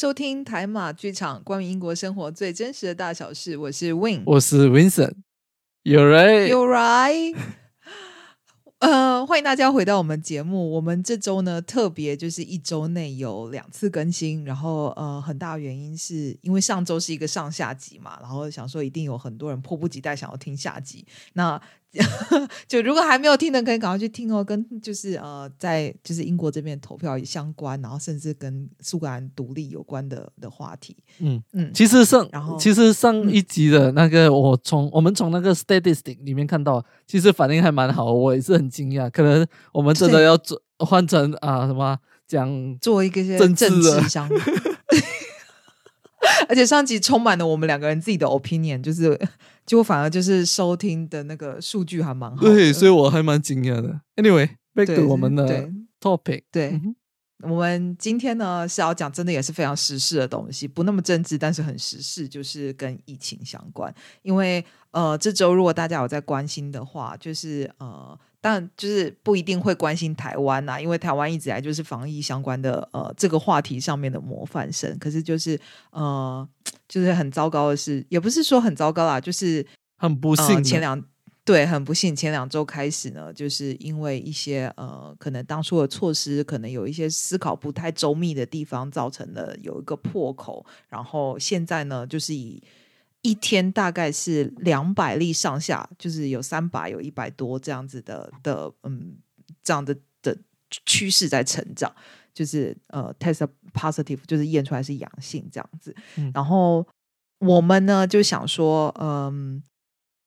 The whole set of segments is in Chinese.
收听台马剧场，关于英国生活最真实的大小事。我是 Win，我是 Vincent。有人有 right。呃，欢迎大家回到我们节目。我们这周呢，特别就是一周内有两次更新，然后呃，很大原因是因为上周是一个上下集嘛，然后想说一定有很多人迫不及待想要听下集。那 就如果还没有听的，可以赶快去听哦。跟就是呃，在就是英国这边投票相关，然后甚至跟苏格兰独立有关的的话题。嗯嗯，其实上然后其实上一集的那个，我从我们从那个 statistic 里面看到，其实反应还蛮好，我也是很惊讶。可能我们真的要做换成啊什么讲做一个些政治治相关。而且上集充满了我们两个人自己的 opinion，就是结果反而就是收听的那个数据还蛮好。对，所以我还蛮惊讶的。Anyway，back 对 to 我们的对 topic。对嗯我们今天呢是要讲真的也是非常时事的东西，不那么政治，但是很时事，就是跟疫情相关。因为呃，这周如果大家有在关心的话，就是呃，当然就是不一定会关心台湾呐、因为台湾一直以来就是防疫相关的呃这个话题上面的模范生。可是就是呃，就是很糟糕的是，也不是说很糟糕啦，就是很不幸，呃、前两对很不幸，前两周开始呢，就是因为一些呃，可能当初的措施可能有一些思考不太周密的地方，造成了有一个破口。然后现在呢，就是以一天大概是两百例上下，就是有三百有一百多这样子的的嗯这样的的趋势在成长。就是呃，test positive，就是验出来是阳性这样子。嗯然后我们呢就想说，嗯，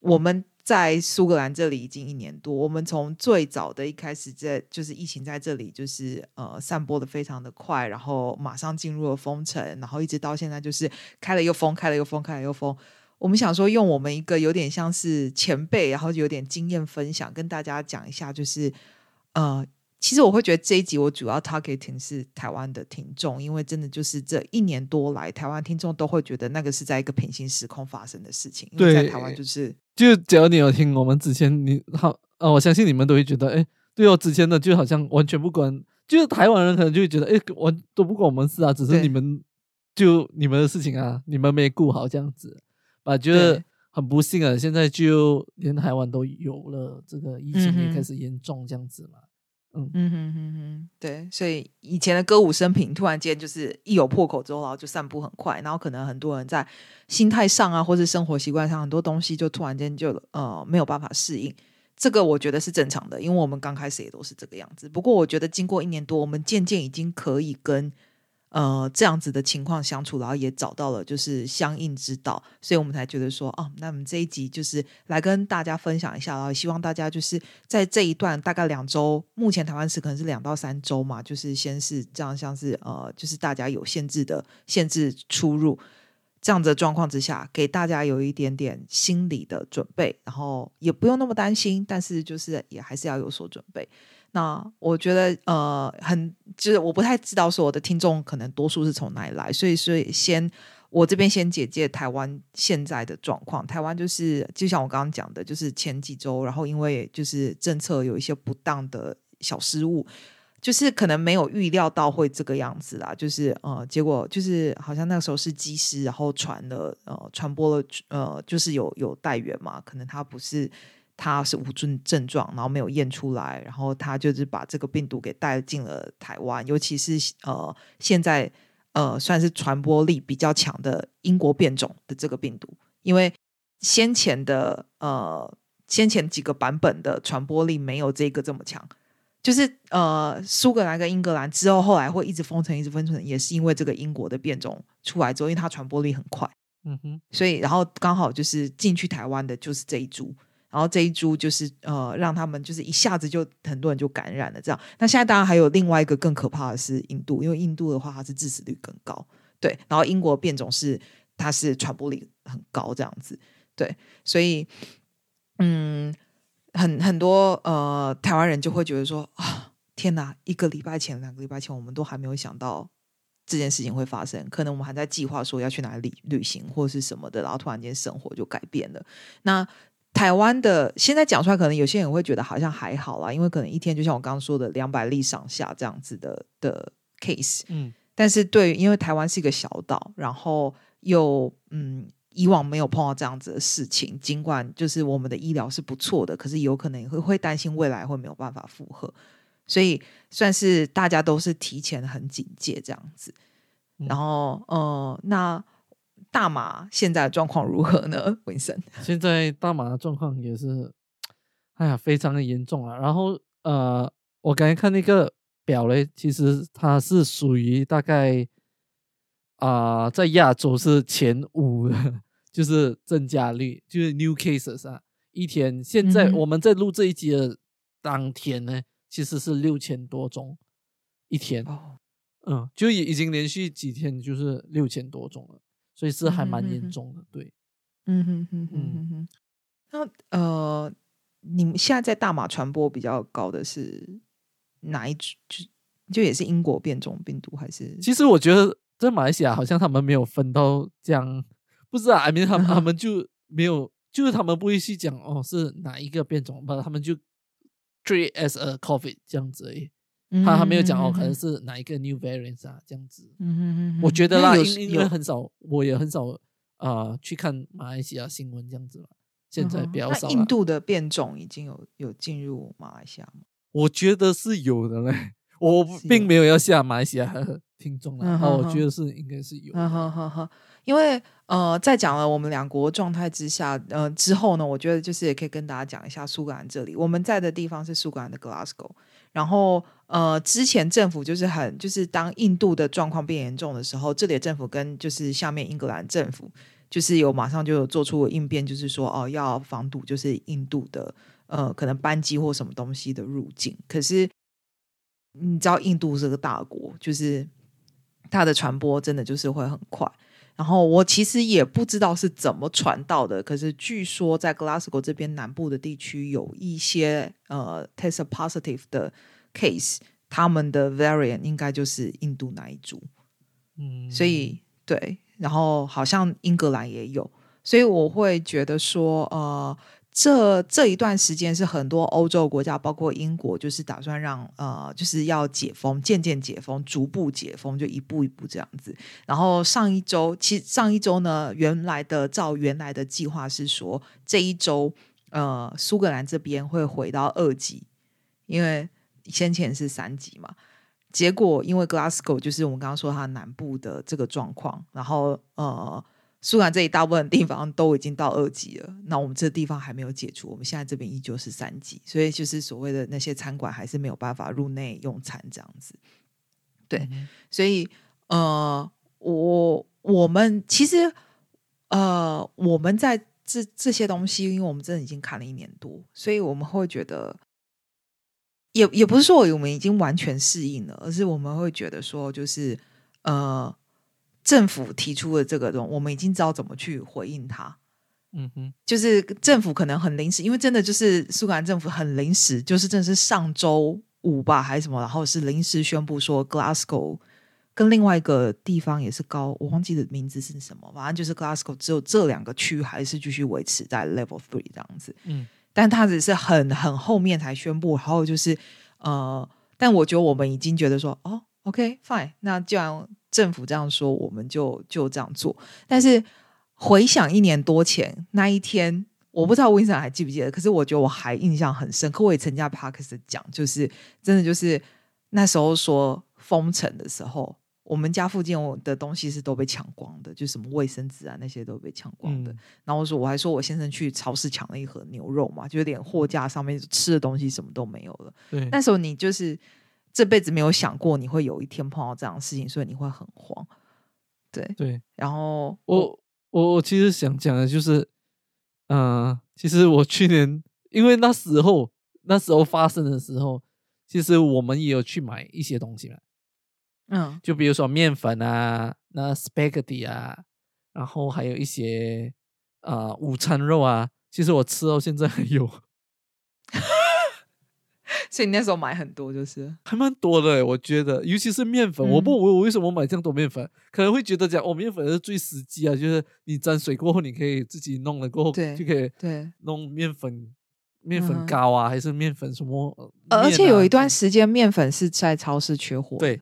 我们在苏格兰这里已经一年多，我们从最早的一开始在就是疫情在这里就是呃散播的非常的快，然后马上进入了封城，然后一直到现在就是开了又封，开了又封，开了又封。我们想说，用我们一个有点像是前辈，然后有点经验分享，跟大家讲一下，就是呃，其实我会觉得这一集我主要 targeting 是台湾的听众，因为真的就是这一年多来，台湾听众都会觉得那个是在一个平行时空发生的事情，因为在台湾就是就只要你有听我们之前，你好呃，我相信你们都会觉得，哎，对哦，之前的就好像完全不管，就是台湾人可能就会觉得，哎，我都不关我们事啊，只是你们就你们的事情啊，你们没顾好这样子，啊，觉得很不幸啊，现在就连台湾都有了这个疫情也开始严重这样子嘛，嗯，嗯哼哼哼，对，所以以前的歌舞升平，突然间就是一有破口之后，然后就散步很快，然后可能很多人在心态上啊，或是生活习惯上，很多东西就突然间就呃没有办法适应。这个我觉得是正常的，因为我们刚开始也都是这个样子。不过我觉得经过一年多，我们渐渐已经可以跟呃这样子的情况相处，然后也找到了就是相应之道，所以我们才觉得说，哦，那我们这一集就是来跟大家分享一下，然后希望大家就是在这一段大概两周，目前台湾是可能是两到三周嘛，就是先是这样，像是呃，就是大家有限制的限制出入。这样子的状况之下，给大家有一点点心理的准备，然后也不用那么担心，但是就是也还是要有所准备。那我觉得呃，很就是我不太知道说我的听众可能多数是从哪里来，所以所以先我这边先简介台湾现在的状况。台湾就是就像我刚刚讲的，就是前几周，然后因为就是政策有一些不当的小失误，就是可能没有预料到会这个样子啦，就是呃，结果就是好像那个时候是机师，然后传了呃传播了呃，就是有有带源嘛，可能他不是他是无症症状，然后没有验出来，然后他就是把这个病毒给带进了台湾，尤其是呃现在呃算是传播力比较强的英国变种的这个病毒，因为先前的呃先前几个版本的传播力没有这个这么强。就是呃，苏格兰跟英格兰之后，后来会一直封城，一直封城，也是因为这个英国的变种出来之后，因为它传播力很快，嗯哼，所以然后刚好就是进去台湾的就是这一株，然后这一株就是呃，让他们就是一下子就很多人就感染了这样。那现在当然还有另外一个更可怕的是印度，因为印度的话它是致死率更高，对，然后英国变种是它是传播力很高这样子，对，所以嗯。很很多呃台湾人就会觉得说啊，天哪！一个礼拜前、两个礼拜前，我们都还没有想到这件事情会发生。可能我们还在计划说要去哪里旅行或是什么的，然后突然间生活就改变了。那台湾的现在讲出来，可能有些人会觉得好像还好啦，因为可能一天就像我刚刚说的两百例上下这样子的的 case。嗯，但是对，因为台湾是一个小岛，然后又嗯，以往没有碰到这样子的事情，尽管就是我们的医疗是不错的，可是有可能也会会担心未来会没有办法负荷，所以算是大家都是提前很警戒这样子。然后呃，那大马现在的状况如何呢？文森，现在大马的状况也是，哎呀，非常的严重啊。然后呃，我刚才看那个。表嘞，其实它是属于大概啊，在亚洲是前五的，就是增加率，就是 new cases 啊，一天。现在我们在录这一集的当天呢，其实是六千多宗一天，嗯，就已已经连续几天就是六千多种了，所以是还蛮严重的，对，嗯哼哼哼哼哼。那呃，你们现在在大马传播比较高的是？哪一就就也是英国变种病毒还是？其实我觉得在马来西亚好像他们没有分到这样，不知道，I mean 他们他 们就没有，就是他们不会去讲哦是哪一个变种，不，他们就 treat as a COVID 这样子而已。他还没有讲哦，可能是哪一个 new variants 啊这样子。嗯嗯嗯。我觉得啦，因因为很少，我也很少啊去看马来西亚新闻这样子嘛。现在比较少。印度的变种已经有有进入马来西亚吗？我觉得是有的嘞，我并没有要下马来西亚听众啊，我觉得是应该是有。因为呃，在讲了我们两国状态之下，呃之后呢，我觉得就是也可以跟大家讲一下苏格兰这里，我们在的地方是苏格兰的 Glasgow，然后呃之前政府就是很就是当印度的状况变严重的时候，这里的政府跟就是下面英格兰政府就是有马上就有做出应变，就是说哦要防堵就是印度的。呃，可能班机或什么东西的入境，可是你知道印度是个大国，就是它的传播真的就是会很快。然后我其实也不知道是怎么传到的，可是据说在 Glasgow 这边南部的地区有一些呃 test positive 的 case，他们的 variant 应该就是印度那一组。嗯，所以对，然后好像英格兰也有，所以我会觉得说呃。这这一段时间是很多欧洲国家，包括英国，就是打算让呃，就是要解封，渐渐解封，逐步解封，就一步一步这样子。然后上一周，其实上一周呢，原来的照原来的计划是说，这一周呃，苏格兰这边会回到二级，因为先前是三级嘛。结果因为 Glasgow 就是我们刚刚说它南部的这个状况，然后呃。苏格兰这一大部分地方都已经到二级了，那我们这地方还没有解除，我们现在这边依旧是三级，所以就是所谓的那些餐馆还是没有办法入内用餐这样子。对，所以呃，我我们其实呃，我们在这这些东西，因为我们真的已经看了一年多，所以我们会觉得，也也不是说我们已经完全适应了，而是我们会觉得说，就是呃。政府提出的这个东，我们已经知道怎么去回应它。嗯哼，就是政府可能很临时，因为真的就是苏格兰政府很临时，就是真的是上周五吧还是什么，然后是临时宣布说 Glasgow 跟另外一个地方也是高，我忘记的名字是什么，反正就是 Glasgow 只有这两个区还是继续维持在 Level Three 这样子。嗯，但他只是很很后面才宣布，然后就是呃，但我觉得我们已经觉得说，哦，OK fine，那既然政府这样说，我们就就这样做。但是回想一年多前那一天，我不知道温森还记不记得，可是我觉得我还印象很深刻。我也曾加 Parkes 讲，就是真的就是那时候说封城的时候，我们家附近我的东西是都被抢光的，就什么卫生纸啊那些都被抢光的。然后我说我还说我先生去超市抢了一盒牛肉嘛，就连货架上面吃的东西什么都没有了。对，那时候你就是。这辈子没有想过你会有一天碰到这样的事情，所以你会很慌。对对，然后我我我其实想讲的就是，嗯，其实我去年因为那时候那时候发生的时候，其实我们也有去买一些东西嘛。嗯，就比如说面粉啊，那 spaghetti 啊，然后还有一些啊午餐肉啊，其实我吃到现在还有。所以你那时候买很多，就是还蛮多的，我觉得，尤其是面粉。我不，我我为什么买这样多面粉？可能会觉得讲，哦，面粉是最实际啊，就是你沾水过后，你可以自己弄了过后，就可以对弄面粉、面粉糕啊，还是面粉什么？而且有一段时间面粉是在超市缺货。对，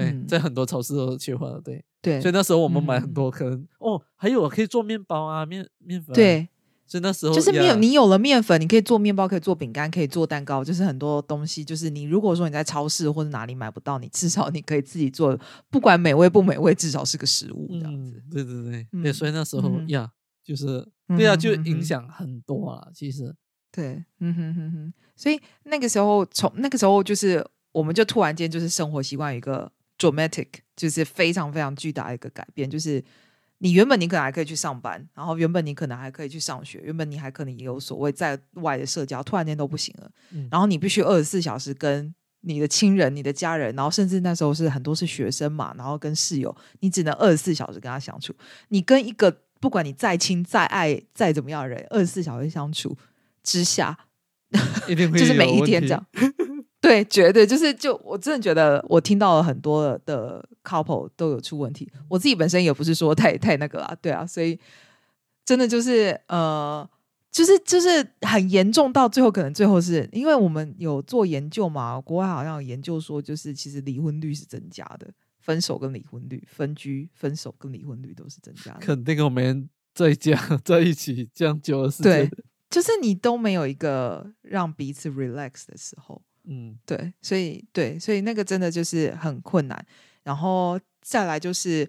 对，嗯在很多超市都切换了，对。对所以那时候我们买嗯很多，可能哦，还有可以做面包啊，面面粉啊。对，所以那时候就是没有你有了面粉，你可以做面包，可以做饼干，可以做蛋糕，就是很多东西。就是你如果说你在超市或者哪里买不到，你至少你可以自己做，不管美味不美味，至少是个食物这样子。嗯，对对对，所以那时候嗯呀，就是嗯对啊，就影响很多了。其实，对，嗯哼哼哼，所以那个时候从那个时候就是，我们就突然间就是生活习惯有一个 dramatic，就是非常非常巨大的一个改变，就是你原本你可能还可以去上班，然后原本你可能还可以去上学，原本你还可能也有所谓在外的社交，突然间都不行了，嗯然后你必须二十四小时跟。你的亲人、你的家人，然后甚至那时候是很多是学生嘛，然后跟室友，你只能二十四小时跟他相处。你跟一个不管你再亲、再爱、再怎么样的人，二十四小时相处之下，一定会就是每一天这样。对，绝对就是就我真的觉得，我听到了很多的 couple 都有出问题。我自己本身也不是说太太那个啊，对啊，所以真的就是呃，就是就是很严重到最后，可能最后是因为我们有做研究嘛，国外好像有研究说，就是其实离婚率是增加的，分手跟离婚率、分居、分手跟离婚率都是增加的。肯定我们在家在一起这样久的时对间，，就是你都没有一个让彼此 relax 的时候。嗯对，所以对，所以那个真的就是很困难。然后再来就是，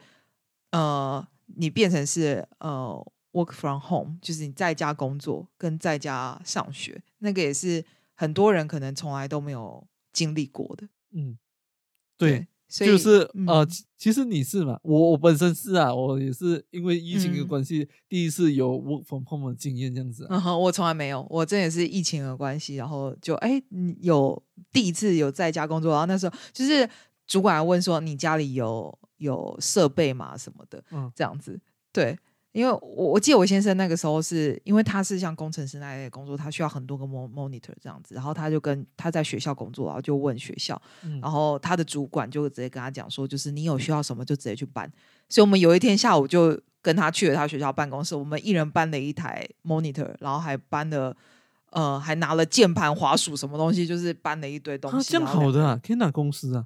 呃，你变成是呃 work from home，就是你在家工作跟在家上学，那个也是很多人可能从来都没有经历过的。嗯，对，所以就是呃，嗯其其实你是嘛，我我本身是啊，我也是因为疫情的嗯关系，第一次有 work from home 的经验这样子啊。嗯哼，我从来没有，我这也是疫情的关系，然后就哎，嗯有第一次有在家工作，然后那时候就是主管问说你家里有有设备吗什么的，嗯这样子，对。因为我我记得我先生那个时候是因为他是像工程师那类的工作，他需要很多个 mon monitor 这样子，然后他就跟他在学校工作，然后就问学校，嗯然后他的主管就直接跟他讲说，就是你有需要什么就直接去搬。所以我们有一天下午就跟他去了他学校办公室，我们一人搬了一台 monitor，然后还搬了呃还拿了键盘、滑鼠什么东西，就是搬了一堆东啊，西。这样好的啊，天哪公司啊。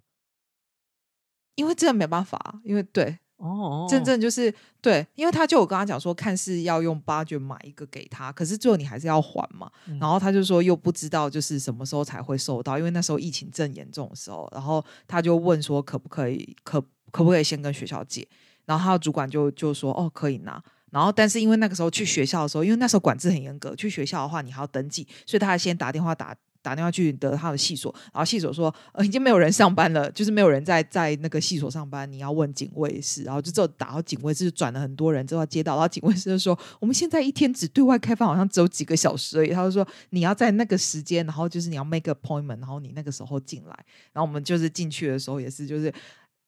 因为真的没办法，因为对哦哦，真正就是对，因为他就我跟他讲说，看是要用 budget 买一个给他，可是最后你还是要还嘛。嗯然后他就说又不知道就是什么时候才会收到，因为那时候疫情正严重的时候，然后他就问说可不可以可可不可以先跟学校借，然后他的主管就就说哦可以拿。然后，但是因为那个时候去学校的时候，因为那时候管制很严格，去学校的话你还要登记，所以他还先打电话打打电话去得他的系所，然后系所说呃已经没有人上班了，就是没有人在在那个系所上班，你要问警卫室，然后就只有打到警卫室转了很多人之后接到，然后警卫室就说我们现在一天只对外开放好像只有几个小时而已，他就说你要在那个时间，然后就是你要 make appointment，然后你那个时候进来，然后我们就是进去的时候也是就是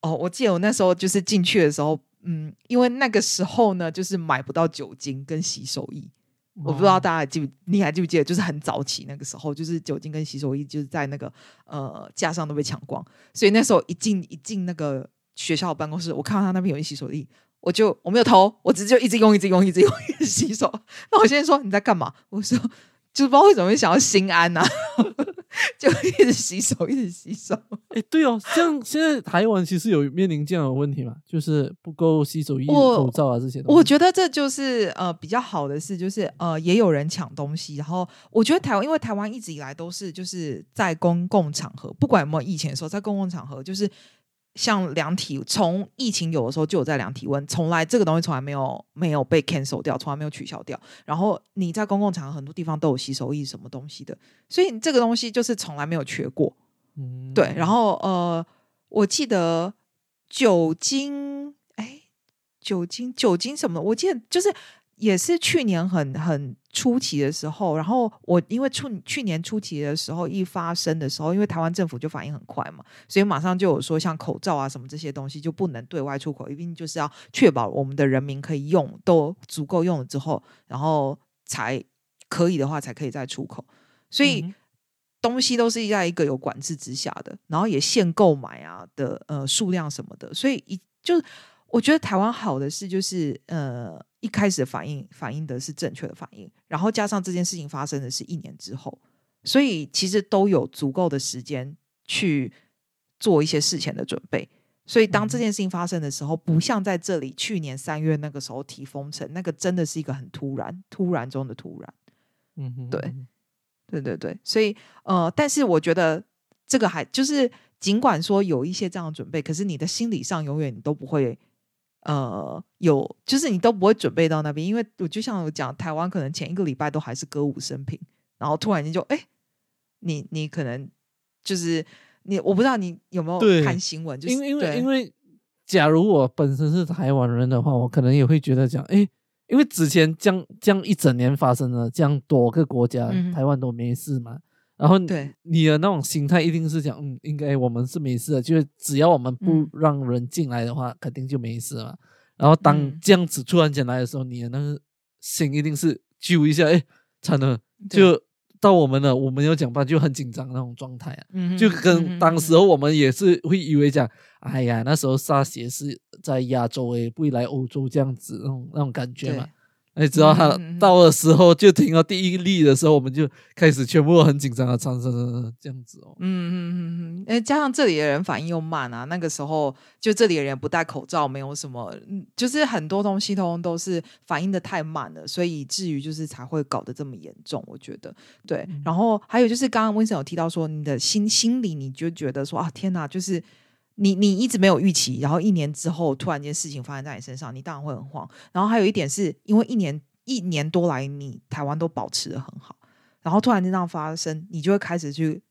哦，我记得我那时候就是进去的时候，嗯，因为那个时候呢就是买不到酒精跟洗手液。我不知道哦大家还记不，你还记不记得？就是很早期那个时候，就是酒精跟洗手液就是在那个呃架上都被抢光，所以那时候一进一进那个学校的办公室，我看到他那边有一洗手液，我就我没有投，我直接就一直用，一直用，一直用，一直洗手。那我现在说你在干嘛？我说就是不知道为什么会想要心安呐、就一直洗手，一直洗手。哎，对哦，像现在台湾其实有面临这样的问题嘛，就是不够洗手液、口罩啊这些东西。我觉得这就是呃比较好的事，就是呃也有人抢东西，然后我觉得台湾，因为台湾一直以来都是就是在公共场合，不管有没有疫情的时候，在公共场合就是像量体，从疫情有的时候就有在量体温，从来这个东西从来没有没有被 cancel 掉，从来没有取消掉。然后你在公共场合很多地方都有洗手液什么东西的，所以这个东西就是从来没有缺过。嗯对，然后呃，我记得酒精，哎，酒精酒精什么，我记得就是也是去年很很初期的时候，然后我因为去去年初期的时候一发生的时候，因为台湾政府就反应很快嘛，所以马上就有说像口罩啊什么这些东西就不能对外出口，一定就是要确保我们的人民可以用都足够用了之后，然后才可以的话才可以再出口，所以。嗯东西都是在一个有管制之下的，然后也限购买啊的呃数量什么的，所以一就我觉得台湾好的是就是呃一开始的反应反应的是正确的反应，然后加上这件事情发生的是一年之后，所以其实都有足够的时间去做一些事前的准备。所以当这嗯件事情发生的时候，不像在这里去年三月那个时候提封城，那个真的是一个很突然、突然中的突然。嗯哼，对嗯对对对，所以呃，但是我觉得这个还就是，尽管说有一些这样的准备，可是你的心理上永远你都不会呃有，就是你都不会准备到那边，因为我就像我讲，台湾可能前一个礼拜都还是歌舞升平，然后突然间就哎，你你可能就是你，我不知道你有没有看新闻，就是因为因为因为，假如我本身是台湾人的话，我可能也会觉得讲，诶，因为之前这样这样一整年发生了这样多个国家，嗯台湾都没事嘛。然后对你的那种心态一定是讲，嗯，应该我们是没事的，就是只要我们不嗯让人进来的话，肯定就没事嘛。然后当嗯这样子突然间来的时候，你的那个心一定是揪一下，诶，惨了，就到我们了，我们要讲话就很紧张那种状态啊。嗯就跟当时嗯候我们也是会以为讲，哎呀，那时候 SARS 也是在亚洲诶，不会来欧洲这样子那种那种感觉嘛对。哎，直到他到的时候，就听到第一例的时候，我们就开始全部都很紧张的唱唱唱这样子哦。嗯嗯嗯嗯，哎，加上这里的人反应又慢啊，那个时候就这里的人不戴口罩，没有什么，嗯，就是很多东西通通都是反应的太慢了，所以以至于就是才会搞得这么严重。我觉得对，嗯然后还有就是刚刚温森有提到说，你的心心里你就觉得说啊，天哪，就是。你你一直没有预期，然后一年之后突然间事情发生在你身上，你当然会很慌。然后还有一点是因为一年一年多来，你台湾都保持的很好，然后突然间这样发生，你就会开始去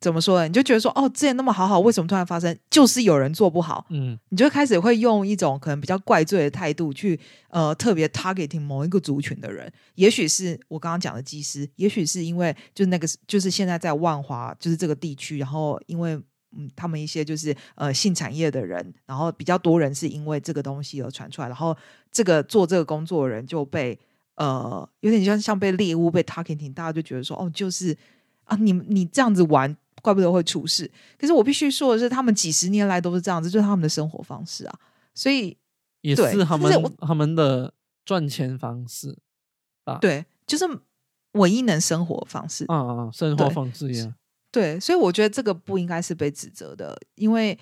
怎么说呢？你就觉得说，哦，之前那么好好，为什么突然发生？就是有人做不好，嗯你就开始会用一种可能比较怪罪的态度去呃特别 targeting 某一个族群的人。也许是我刚刚讲的技师，也许是因为就是那个就是现在在万华就是这个地区，然后因为。嗯，他们一些就是呃性产业的人，然后比较多人是因为这个东西而传出来，然后这个做这个工作的人就被呃有点像像被猎物被 targeting，大家就觉得说哦，就是啊，你你这样子玩，怪不得会出事。可是我必须说的是，他们几十年来都是这样子，就是他们的生活方式啊，所以也是他们他们的赚钱方式啊，对，就是唯一能生活方式。啊啊，生活方式一样。对，所以我觉得这个不应该是被指责的，因为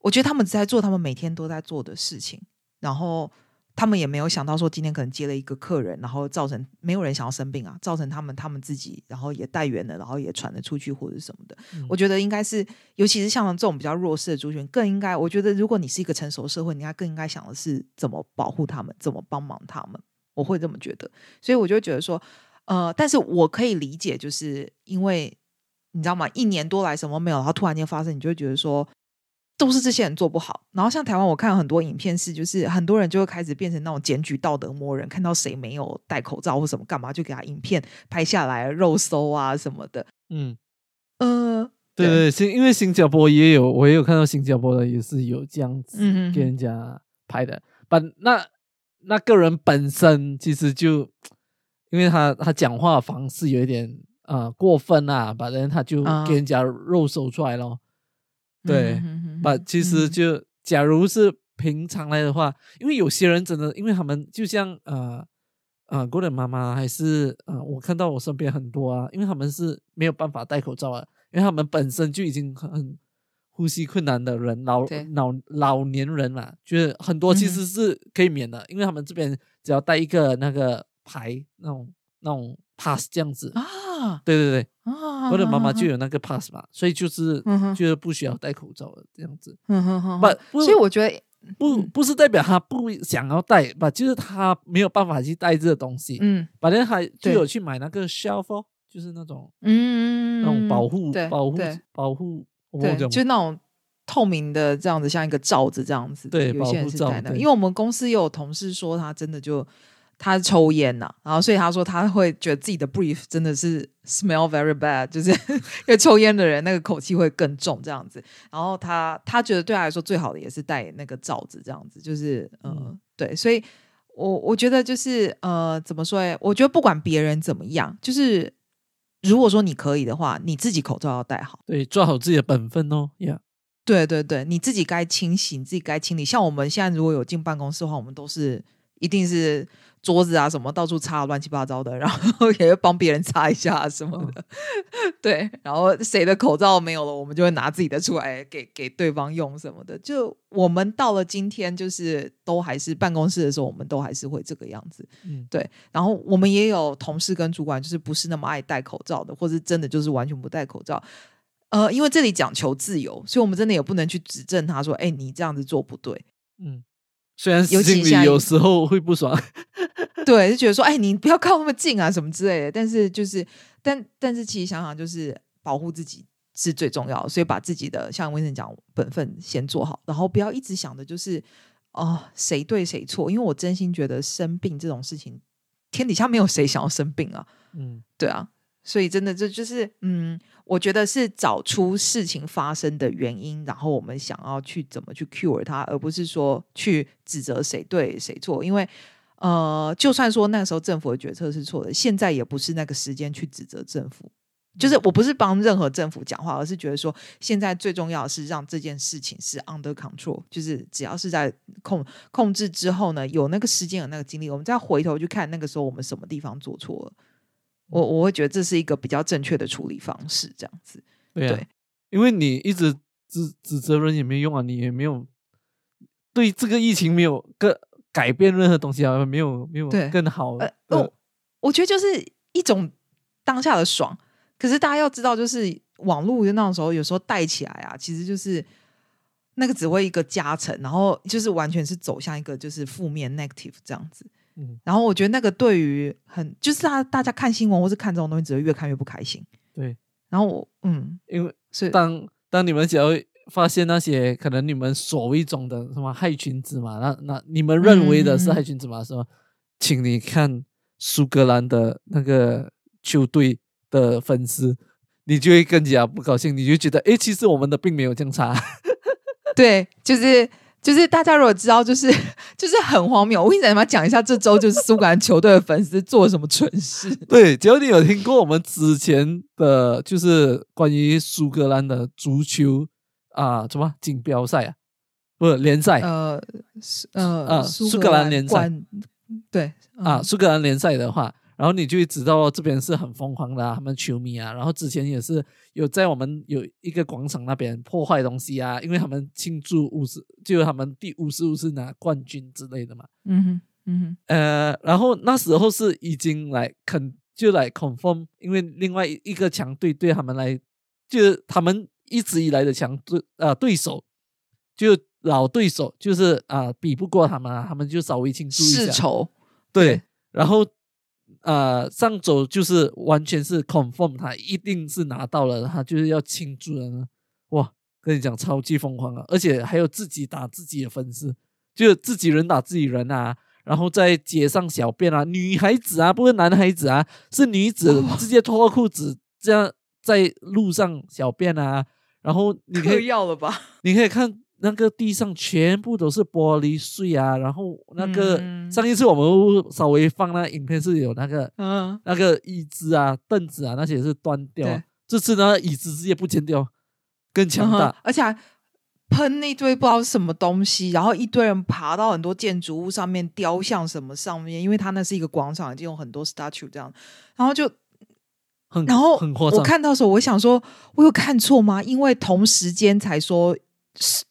我觉得他们在做他们每天都在做的事情，然后他们也没有想到说今天可能接了一个客人，然后造成没有人想要生病啊，造成他们他们自己，然后也带源了，然后也传了出去或者什么的。嗯我觉得应该是，尤其是像这种比较弱势的族群，更应该，我觉得如果你是一个成熟社会，你应该更应该想的是怎么保护他们，怎么帮忙他们。我会这么觉得，所以我就觉得说，呃，但是我可以理解，就是因为你知道吗？一年多来什么没有，然后突然间发生，你就会觉得说，都是这些人做不好。然后像台湾，我看很多影片是，就是很多人就会开始变成那种检举道德魔人，看到谁没有戴口罩或什么干嘛，就给他影片拍下来肉搜啊什么的。嗯，呃，对对，新因为新加坡也有，我也有看到新加坡的也是有这样子给人家拍的。本那那个人本身其实就，因为他他讲话方式有一点呃过分啊，把人他就啊给人家肉搜出来咯。对，嗯把其实就假如是平常来的话，因为有些人真的，因为他们就像呃呃，郭的妈妈还是呃，我看到我身边很多啊，因为他们是没有办法戴口罩啊，因为他们本身就已经很呼吸困难的人，老老老年人嘛，就是很多其实是可以免的，因为他们这边只要带一个那个牌，那种那种 pass 这样子。啊对对对，啊，我的妈妈就有那个 pass 嘛，所以就是嗯哼。就是不需要戴口罩了这样子。嗯哼哼不所以我觉得不嗯。不是代表他不想要戴吧，就是他没有办法去戴这个东西。嗯。反正还就有去买那个 shelf，哦就是那种嗯那种保护对保护对保护，就那种透明的这样子，像一个罩子这样子的。对有些人保护罩是戴那个，因为我们公司也有同事说他真的就他抽烟呐、然后所以他说他会觉得自己的 brief 真的是 smell very bad，就是 因为抽烟的人那个口气会更重这样子。然后他他觉得对他来说最好的也是戴那个罩子这样子，就是呃、嗯对，所以我我觉得就是呃怎么说哎，我觉得不管别人怎么样，就是如果说你可以的话，你自己口罩要戴好。对，做好自己的本分哦，呀、对对对，你自己该清洗，你自己该清理。像我们现在如果有进办公室的话，我们都是一定是桌子啊什么到处擦乱七八糟的，然后也会帮别人擦一下什么的。对，然后谁的口罩没有了，我们就会拿自己的出来给给对方用什么的。就我们到了今天，就是都还是办公室的时候，我们都还是会这个样子。嗯，对，然后我们也有同事跟主管，就是不是那么爱戴口罩的，或者真的就是完全不戴口罩。呃，因为这里讲求自由，所以我们真的也不能去指正他说：“哎，你这样子做不对。”嗯，虽然尤其心里有时候会不爽，对，就觉得说：“哎，你不要靠那么近啊，什么之类的。”但是就是，但但是其实想想，就是保护自己是最重要的，所以把自己的像温生讲本分先做好，然后不要一直想的就是哦谁对谁错，因为我真心觉得生病这种事情，天底下没有谁想要生病啊。嗯对啊，所以真的这就是，嗯，我觉得是找出事情发生的原因，然后我们想要去怎么去 cure 它，而不是说去指责谁对谁错。因为，呃，就算说那时候政府的决策是错的，现在也不是那个时间去指责政府。就是我不是帮任何政府讲话，而是觉得说，现在最重要的是让这件事情是 under control，就是只要是在控控制之后呢，有那个时间有那个精力，我们再回头去看那个时候我们什么地方做错了。我我会觉得这是一个比较正确的处理方式，这样子。对啊，对因为你一直指指责人也没用啊，你也没有对这个疫情没有更改变任何东西啊，没有没有更好呃的哦，我觉得就是一种当下的爽。可是大家要知道，就是网络的那种时候，有时候带起来啊，其实就是那个只会一个加成，然后就是完全是走向一个就是负面 negative 这样子。嗯然后我觉得那个对于很就是大家大家看新闻或是看这种东西，只会越看越不开心。对，然后我嗯，因为所以当当你们只要发现那些可能你们所谓中的什么害群之马，那那你们认为的是害群之马的时候，请你看苏格兰的那个球队的粉丝，你就会更加不高兴，你就觉得哎，其实我们的并没有这样差。对，就是就是大家如果知道，就是就是很荒谬。我跟你讲，讲一下这周就是苏格兰球队的粉丝做了什么蠢事。对，只要你有听过我们之前的就是关于苏格兰的足球啊，什么锦标赛啊，不是联赛、呃苏呃啊苏格兰联赛。冠对啊，嗯苏格兰联赛的话，然后你就会知道这边是很疯狂的、啊，他们球迷啊，然后之前也是有在我们有一个广场那边破坏东西啊，因为他们庆祝五十，就是他们第五十五次拿冠军之类的嘛。嗯哼嗯哼。呃，然后那时候是已经来肯就来 confirm，因为另外一个强队对他们来，就是他们一直以来的强对呃对手，就老对手，就是啊、比不过他们啊，他们就稍微庆祝一下。世仇对，然后呃上周就是完全是 confirm 他一定是拿到了，他就是要庆祝了呢。哇，跟你讲超级疯狂啊，而且还有自己打自己的粉丝，就自己人打自己人啊。然后在街上小便啊，女孩子啊，不是男孩子啊，是女子哦直接脱裤子这样在路上小便啊。然后你可以要了吧？你可以看那个地上全部都是玻璃碎啊，然后那个、嗯上一次我们稍微放那影片是有那个嗯，那个椅子啊、凳子啊那些是断掉啊，这次呢椅子直接不见掉，更强大。而且还喷一堆不知道什么东西，然后一堆人爬到很多建筑物上面、雕像什么上面，因为它那是一个广场，已经有很多 statue 这样，然后就很然后我看到的时候，我想说，我有看错吗？因为同时间才说是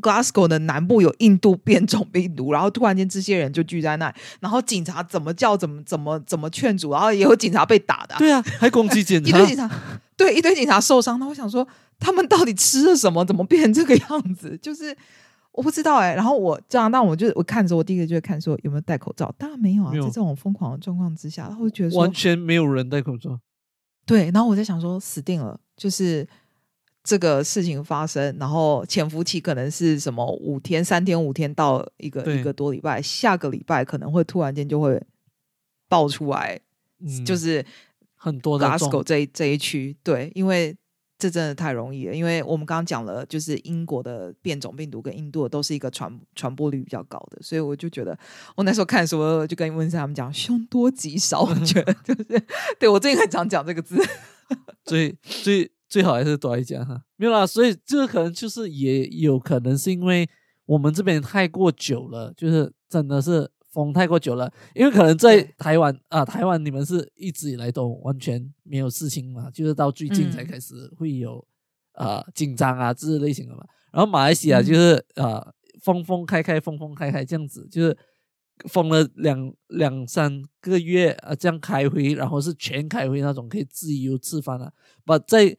Glasgow 的南部有印度变种病毒，然后突然间这些人就聚在那里，然后警察怎么叫、怎么怎么怎么劝阻，然后也有警察被打的啊、对啊，还攻击 警察一堆，警察，对，一堆警察受伤。那我想说，他们到底吃了什么？怎么变成这个样子？就是我不知道哎、然后我这样，那我就我看着，我第一个就会看说有没有戴口罩，当然没有啊，有在这种疯狂的状况之下，然后觉得完，全没有人戴口罩。对，然后我在想说，死定了，就是这个事情发生，然后潜伏期可能是什么五天、三天、五天到一个一个多礼拜，下个礼拜可能会突然间就会爆出来，嗯，就是很多的 Glasgow 这一这一区，对，因为这真的太容易了。因为我们刚刚讲了，就是英国的变种病毒跟印度的都是一个传传播率比较高的，所以我就觉得，我那时候看的时候就跟温森他们讲，凶多吉少。我觉得 就是，对我最近很常讲这个字。最最最好还是多一家哈，没有啦，所以这个可能就是也有可能是因为我们这边太过久了，就是真的是封太过久了，因为可能在台湾啊，台湾你们是一直以来都完全没有事情嘛，就是到最近才嗯开始会有、呃紧张啊这类型的嘛。然后马来西亚嗯就是、呃封封开开封封开开这样子，就是封了两两三个月啊，这样开回，然后是全开回那种可以自由吃饭啊。不在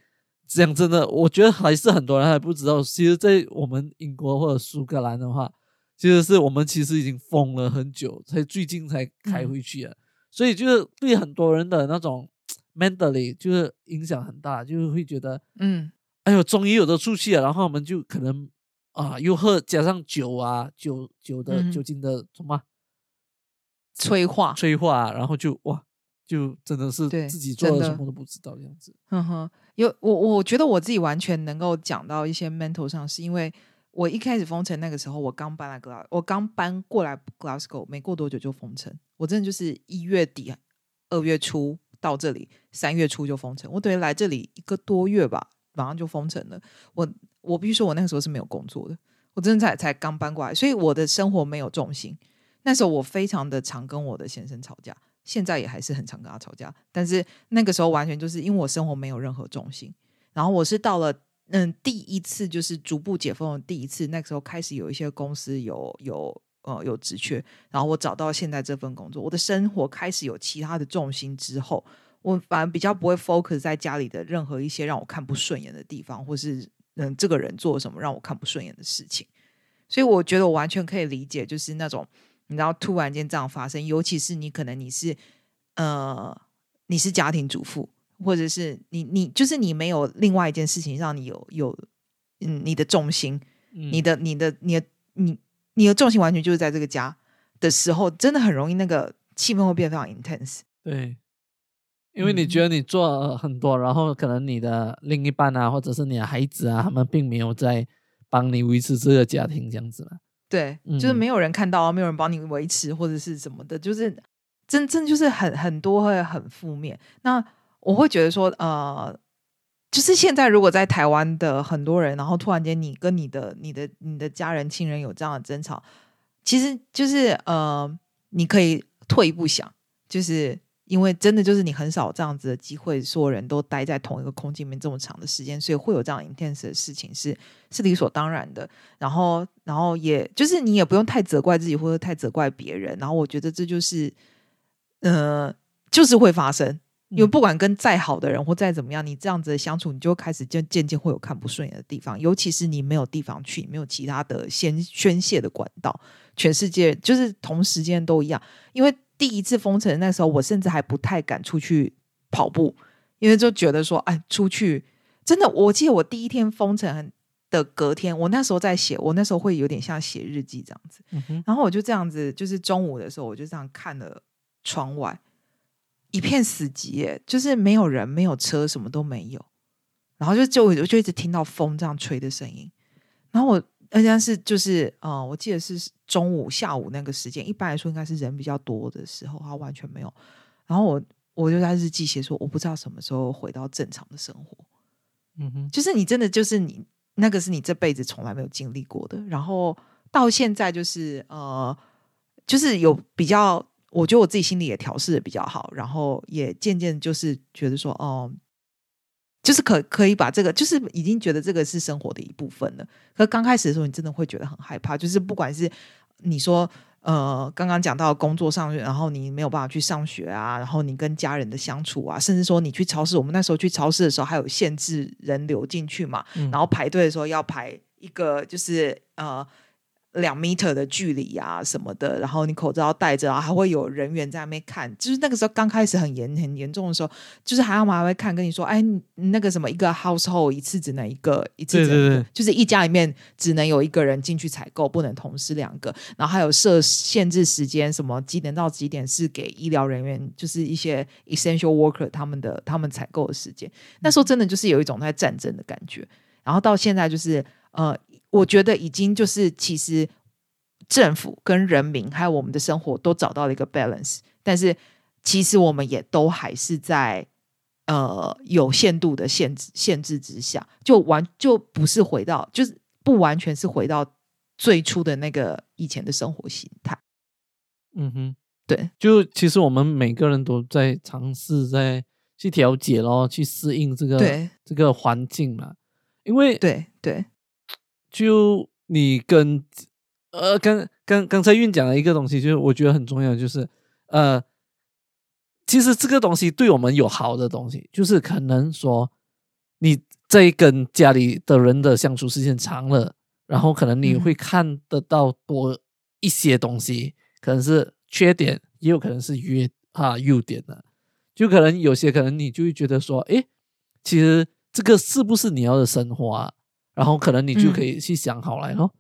讲真的，我觉得还是很多人还不知道，其实，在我们英国或者苏格兰的话，其实是我们其实已经封了很久，才最近才开回去啊。所以就是对很多人的那种 mentally 就是影响很大，就是会觉得，嗯哎呦，终于有的出去了，然后我们就可能啊又喝加上酒啊酒酒的、嗯酒精的什么催化，催化啊，然后就哇就真的是自己做的了什么都不知道这样子。嗯哼，有我我觉得我自己完全能够讲到一些 mental 上，是因为我一开始封城那个时候，我刚搬来 Glas，我刚搬过来 Glasgow，没过多久就封城。我真的就是一月底、二月初到这里，三月初就封城。我等于来这里一个多月吧，马上就封城了。我我必须说，我那个时候是没有工作的，我真的才才刚搬过来，所以我的生活没有重心。那时候我非常的常跟我的先生吵架，现在也还是很常跟他吵架。但是那个时候完全就是因为我生活没有任何重心，然后我是到了嗯第一次就是逐步解封的第一次，那个时候开始有一些公司有有呃有职缺，然后我找到现在这份工作，我的生活开始有其他的重心之后，我反而比较不会 focus 在家里的任何一些让我看不顺眼的地方，或是嗯这个人做什么让我看不顺眼的事情。所以我觉得我完全可以理解，就是那种你知道突然间这样发生，尤其是你可能你是呃你是家庭主妇，或者是你你就是你没有另外一件事情让你有有嗯你的重心，嗯你的你的你的你你的重心完全就是在这个家的时候，真的很容易那个气氛会变得非常 intense。对，因为你嗯觉得你做了很多，然后可能你的另一半啊，或者是你的孩子啊，他们并没有在帮你维持这个家庭这样子嘛。对，就是嗯没有人看到啊，没有人帮你维持或者是什么的，就是真真就是很很多会很负面。那我会觉得说，呃，就是现在如果在台湾的很多人，然后突然间你跟你的你的你的家人亲人有这样的争吵，其实就是呃，你可以退一步想，就是因为真的就是你很少这样子的机会，所有人都待在同一个空间里面这么长的时间，所以会有这样 intense 的事情是是理所当然的。然后，然后也就是你也不用太责怪自己或者太责怪别人。然后我觉得这就是，呃，就是会发生。因为嗯不管跟再好的人或再怎么样，你这样子的相处，你就开始渐渐渐会有看不顺眼的地方。尤其是你没有地方去，没有其他的宣宣泄的管道，全世界就是同时间都一样。因为第一次封城那时候，我甚至还不太敢出去跑步，因为就觉得说，哎，出去真的，我记得我第一天封城的隔天，我那时候在写，我那时候会有点像写日记这样子。嗯，然后我就这样子，就是中午的时候，我就这样看了窗外，一片死寂耶，就是没有人，没有车，什么都没有。然后就就我就一直听到风这样吹的声音。然后我而且是就是呃，我记得是中午下午那个时间，一般来说应该是人比较多的时候，他完全没有。然后我我就在日记写说，我不知道什么时候回到正常的生活。嗯哼，就是你真的就是你那个是你这辈子从来没有经历过的，然后到现在就是呃，就是有比较，我觉得我自己心里也调试的比较好，然后也渐渐就是觉得说，哦、就是可可以把这个，就是已经觉得这个是生活的一部分了。可刚开始的时候，你真的会觉得很害怕，就是不管是你说呃，刚刚讲到工作上，然后你没有办法去上学啊，然后你跟家人的相处啊，甚至说你去超市，我们那时候去超市的时候还有限制人流进去嘛，嗯然后排队的时候要排一个就是呃两 meter 的距离啊什么的，然后你口罩要戴着，然后还会有人员在那边看，就是那个时候刚开始很严很严重的时候，就是还要还会看跟你说，哎，那个什么一个 household 一次只能一个，一次对只能一个对对就是一家里面只能有一个人进去采购，不能同时两个，然后还有设限制时间，什么几点到几点是给医疗人员，就是一些 essential worker 他们的他们采购的时间。那时候真的就是有一种在战争的感觉，然后到现在就是呃，我觉得已经就是其实政府跟人民还有我们的生活都找到了一个 balance，但是其实我们也都还是在呃有限度的限制限制之下，就完就不是回到就是不完全是回到最初的那个以前的生活形态。嗯哼，对，就其实我们每个人都在尝试在去调节咯，去适应这个对。这个环境嘛。因为对对，就你跟呃刚刚刚才运讲了一个东西，就是我觉得很重要，就是呃，其实这个东西对我们有好的东西，就是可能说你在跟家里的人的相处时间长了，然后可能你会看得到多一些东西，可能是缺点，也有可能是约啊优点的，就可能有些可能你就会觉得说，诶，其实这个是不是你要的生活啊？然后可能你就可以去想好来咯。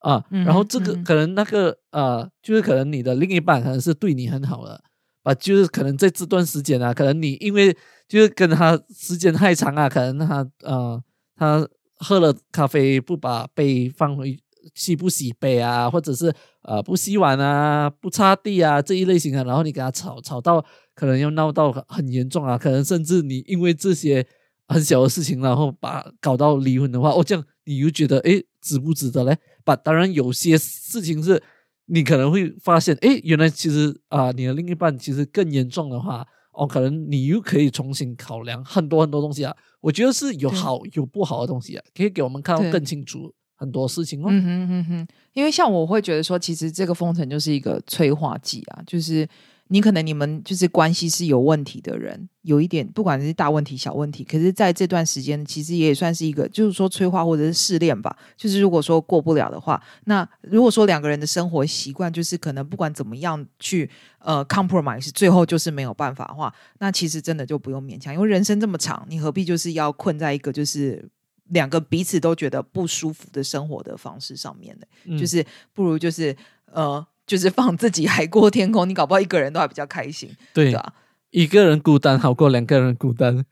啊，嗯然后这个嗯可能那个呃，就是可能你的另一半可能是对你很好的，啊，就是可能在这段时间啊，可能你因为就是跟他时间太长啊，可能他呃他喝了咖啡不把杯放回去不洗杯啊，或者是呃不洗碗啊、不擦地啊这一类型啊，然后你给他吵吵到可能要闹到很很严重啊，可能甚至你因为这些很小的事情，然后把搞到离婚的话，哦，这样你又觉得诶值不值得嘞？把当然有些事情是你可能会发现，诶，原来其实啊、你的另一半其实更严重的话，哦，可能你又可以重新考量很多很多东西啊。我觉得是有好有不好的东西啊，可以给我们看到更清楚很多事情哦。嗯哼哼哼，因为像我会觉得说，其实这个封城就是一个催化剂啊，就是你可能你们就是关系是有问题的人，有一点不管是大问题小问题，可是在这段时间其实也算是一个就是说催化或者是试炼吧。就是如果说过不了的话，那如果说两个人的生活习惯就是可能不管怎么样去呃 compromise，最后就是没有办法的话，那其实真的就不用勉强，因为人生这么长，你何必就是要困在一个就是。两个彼此都觉得不舒服的生活的方式上面呢，嗯就是不如就是呃，就是放自己海阔天空，你搞不好一个人都还比较开心，对对吧、一个人孤单好过两个人孤单。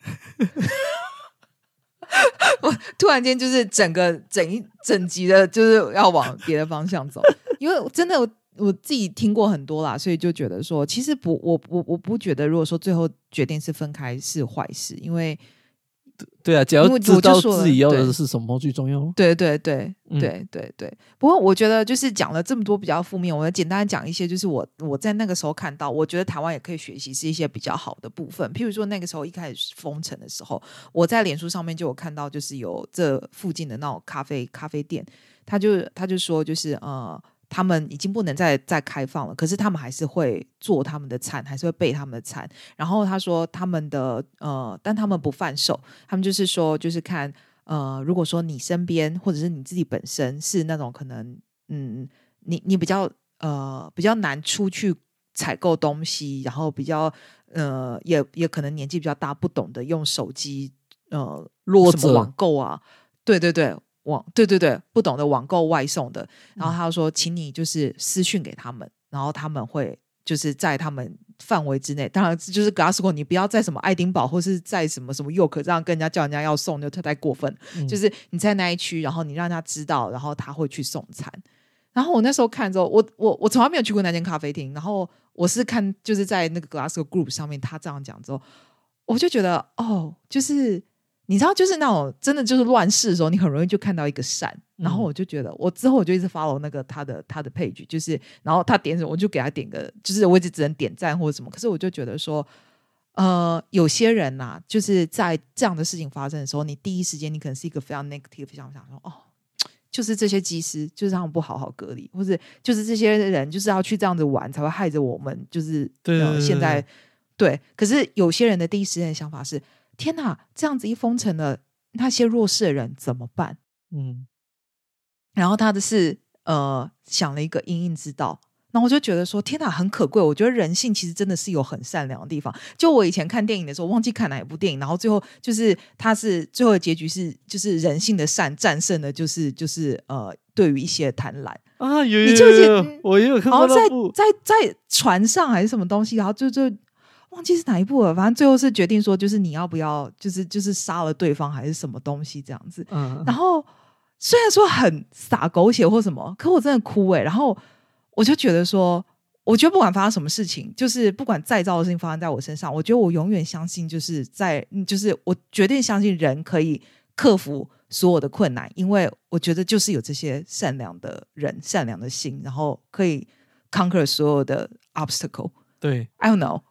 我突然间就是整个整一整集的，就是要往别的方向走，因为真的我我自己听过很多啦，所以就觉得说，其实不，我我我不觉得，如果说最后决定是分开是坏事，因为对啊，只要知道自己要的是什么最重要哦。对对对嗯对对对。不过我觉得就是讲了这么多比较负面，我要简单地讲一些，就是我我在那个时候看到，我觉得台湾也可以学习是一些比较好的部分。譬如说那个时候一开始封城的时候，我在脸书上面就有看到，就是有这附近的那种咖啡咖啡店，他就他就说就是呃。他们已经不能再再开放了，可是他们还是会做他们的餐，还是会备他们的餐。然后他说他们的呃，但他们不贩售，他们就是说就是看呃，如果说你身边或者是你自己本身是那种可能，嗯，你你比较呃比较难出去采购东西，然后比较呃也也可能年纪比较大，不懂得用手机呃什么网购啊，对对对。网对对对，不懂得网购外送的，然后他就说，请你就是私讯给他们，然后他们会就是在他们范围之内，当然就是 Glasgow，你不要在什么爱丁堡或是在什么什么 York 这样跟人家叫人家要送，就特太过分。嗯就是你在那一区，然后你让他知道，然后他会去送餐。然后我那时候看之后，我我我从来没有去过那间咖啡厅，然后我是看就是在那个 Glasgow Group 上面他这样讲之后，我就觉得哦，就是你知道，就是那种真的就是乱世的时候，你很容易就看到一个善。然后嗯我就觉得，我之后我就一直 follow 那个他的他的 page，就是然后他点什么我就给他点个，就是我一直只能点赞或者什么。可是我就觉得说，呃，有些人呐、就是在这样的事情发生的时候，你第一时间你可能是一个非常 negative，非常想说，哦，就是这些技师，就是他们不好好隔离，或者就是这些人就是要去这样子玩，才会害着我们，就是对现在对。可是有些人的第一时间的想法是，天哪，这样子一封城了，那些弱势的人怎么办？嗯，然后他的是呃想了一个因应之道。那我就觉得说，天哪，很可贵。我觉得人性其实真的是有很善良的地方。就我以前看电影的时候，忘记看哪一部电影，然后最后就是他是最后的结局是，就是人性的善战胜了，就是就是呃，对于一些贪婪。啊，有有有我也有看然后在过，在在船上还是什么东西，然后就就忘记是哪一部了。反正最后是决定说，就是你要不要，就是就是杀了对方还是什么东西这样子。嗯，然后虽然说很洒狗血或什么，可我真的哭哎、然后我就觉得说，我觉得不管发生什么事情，就是不管再糟的事情发生在我身上，我觉得我永远相信，就是在嗯就是我决定相信人可以克服所有的困难，因为我觉得就是有这些善良的人、善良的心，然后可以 conquer 所有的 obstacle。对，I don't know。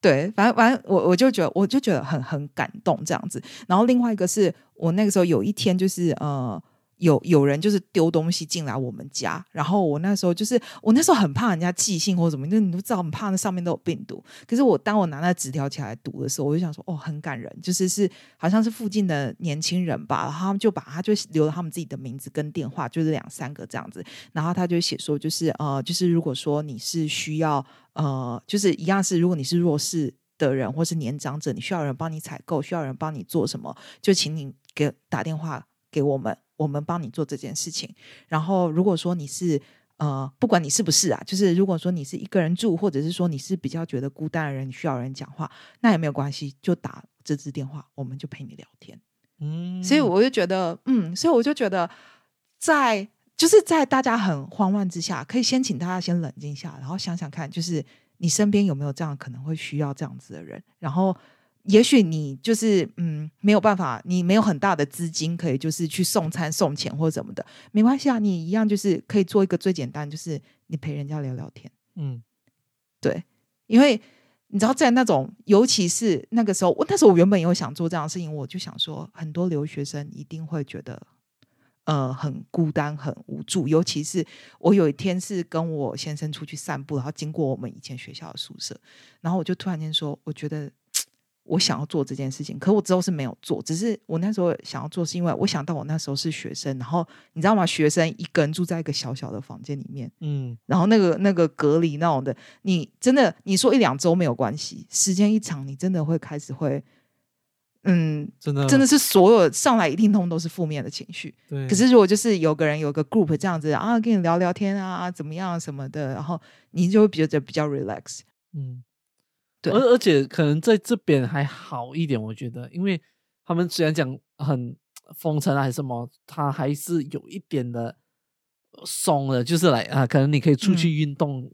对，反正反正我我就觉得我就觉得很很感动这样子。然后另外一个是我那个时候有一天就是呃有有人就是丢东西进来我们家，然后我那时候就是我那时候很怕人家寄信或者什么，因为你都知道很怕那上面都有病毒。可是我当我拿那纸条起来读的时候，我就想说哦很感人，就是是好像是附近的年轻人吧，然后他们就把他就留了他们自己的名字跟电话，就是两三个这样子。然后他就写说就是呃就是如果说你是需要。呃，就是一样是，如果你是弱势的人或是年长者，你需要人帮你采购，需要人帮你做什么，就请你给打电话给我们，我们帮你做这件事情。然后，如果说你是呃，不管你是不是啊，就是如果说你是一个人住，或者是说你是比较觉得孤单的人，你需要人讲话，那也没有关系，就打这支电话，我们就陪你聊天。嗯，所以我就觉得，嗯，所以我就觉得在。就是在大家很慌乱之下，可以先请大家先冷静下，然后想想看，就是你身边有没有这样可能会需要这样子的人。然后，也许你就是嗯没有办法，你没有很大的资金可以就是去送餐送钱或者什么的，没关系啊，你一样就是可以做一个最简单，就是你陪人家聊聊天。嗯，对，因为你知道，在那种尤其是那个时候，我那时候我原本有想做这样的事情，我就想说，很多留学生一定会觉得。呃，很孤单，很无助。尤其是我有一天是跟我先生出去散步，然后经过我们以前学校的宿舍，然后我就突然间说，我觉得我想要做这件事情，可我之后是没有做。只是我那时候想要做，是因为我想到我那时候是学生，然后你知道吗？学生一个人住在一个小小的房间里面，嗯，然后那个那个隔离那种的，你真的你说一两周没有关系，时间一长，你真的会开始会。嗯，真的真的是所有上来一定通都是负面的情绪。对。可是如果就是有个人有个 group 这样子啊，跟你聊聊天啊，怎么样什么的，然后你就会觉得比较 relax。嗯，对。而而且可能在这边还好一点，我觉得，因为他们虽然讲很封城啊还是什么，他还是有一点的松的，就是来啊，可能你可以出去运动，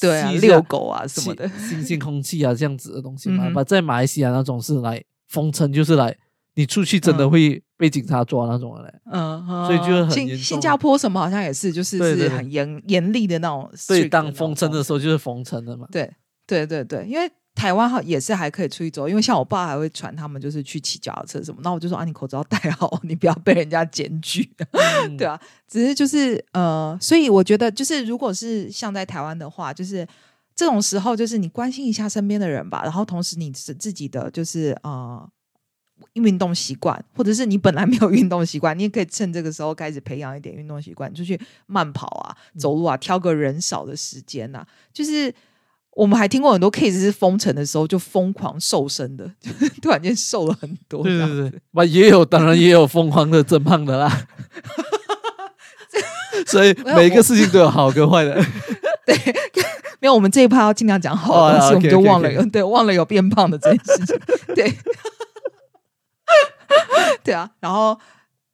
对啊，遛狗啊什么的，新鲜空气啊这样子的东西嘛。把在马来西亚那种是来。封城就是来，你出去真的会被警察抓那种的嗯，所以就很新新加坡什么好像也是，就是是很严严厉的那种。对，当封城的时候就是封城的嘛。对对对对，因为台湾哈也是还可以出去走，因为像我爸还会传他们就是去骑脚踏车什么，那我就说啊，你口罩戴好，你不要被人家检举。对啊，只是就是呃，所以我觉得就是如果是像在台湾的话，就是这种时候就是你关心一下身边的人吧，然后同时你是自己的就是呃。运动习惯，或者是你本来没有运动习惯，你也可以趁这个时候开始培养一点运动习惯，出去慢跑啊、走路啊，挑个人少的时间呐。就是我们还听过很多 case 是封城的时候就疯狂瘦身的，突然间瘦了很多。对对对，那也有，当然也有疯狂的增胖的啦。所以每一个事情都有好跟坏的。对，没有，我们这一趴要尽量讲好的东西，我们就忘了有对忘了有变胖的这件事情。对。对啊，然后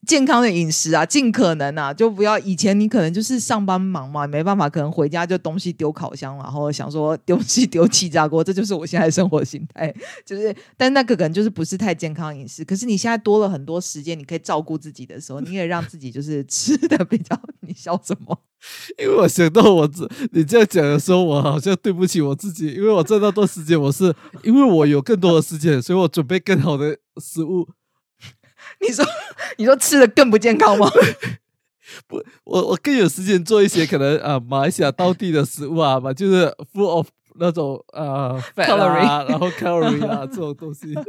健康的饮食啊，尽可能啊，就不要以前你可能就是上班忙嘛，没办法，可能回家就东西丢烤箱，然后想说丢弃丢气炸锅，这就是我现在生活心态。就是，但那个可能就是不是太健康饮食。可是你现在多了很多时间，你可以照顾自己的时候，你也让自己就是吃的比较。你笑什么？因为我想到我这你这样讲的时候，我好像对不起我自己，因为我在那段时间我是因为我有更多的时间，所以我准备更好的食物。你说，你说吃的更不健康吗？不，我我更有时间做一些可能啊，马来西亚当地的食物啊，嘛，就是 full of 那种呃 calorie，然后 calorie 啊这种东西。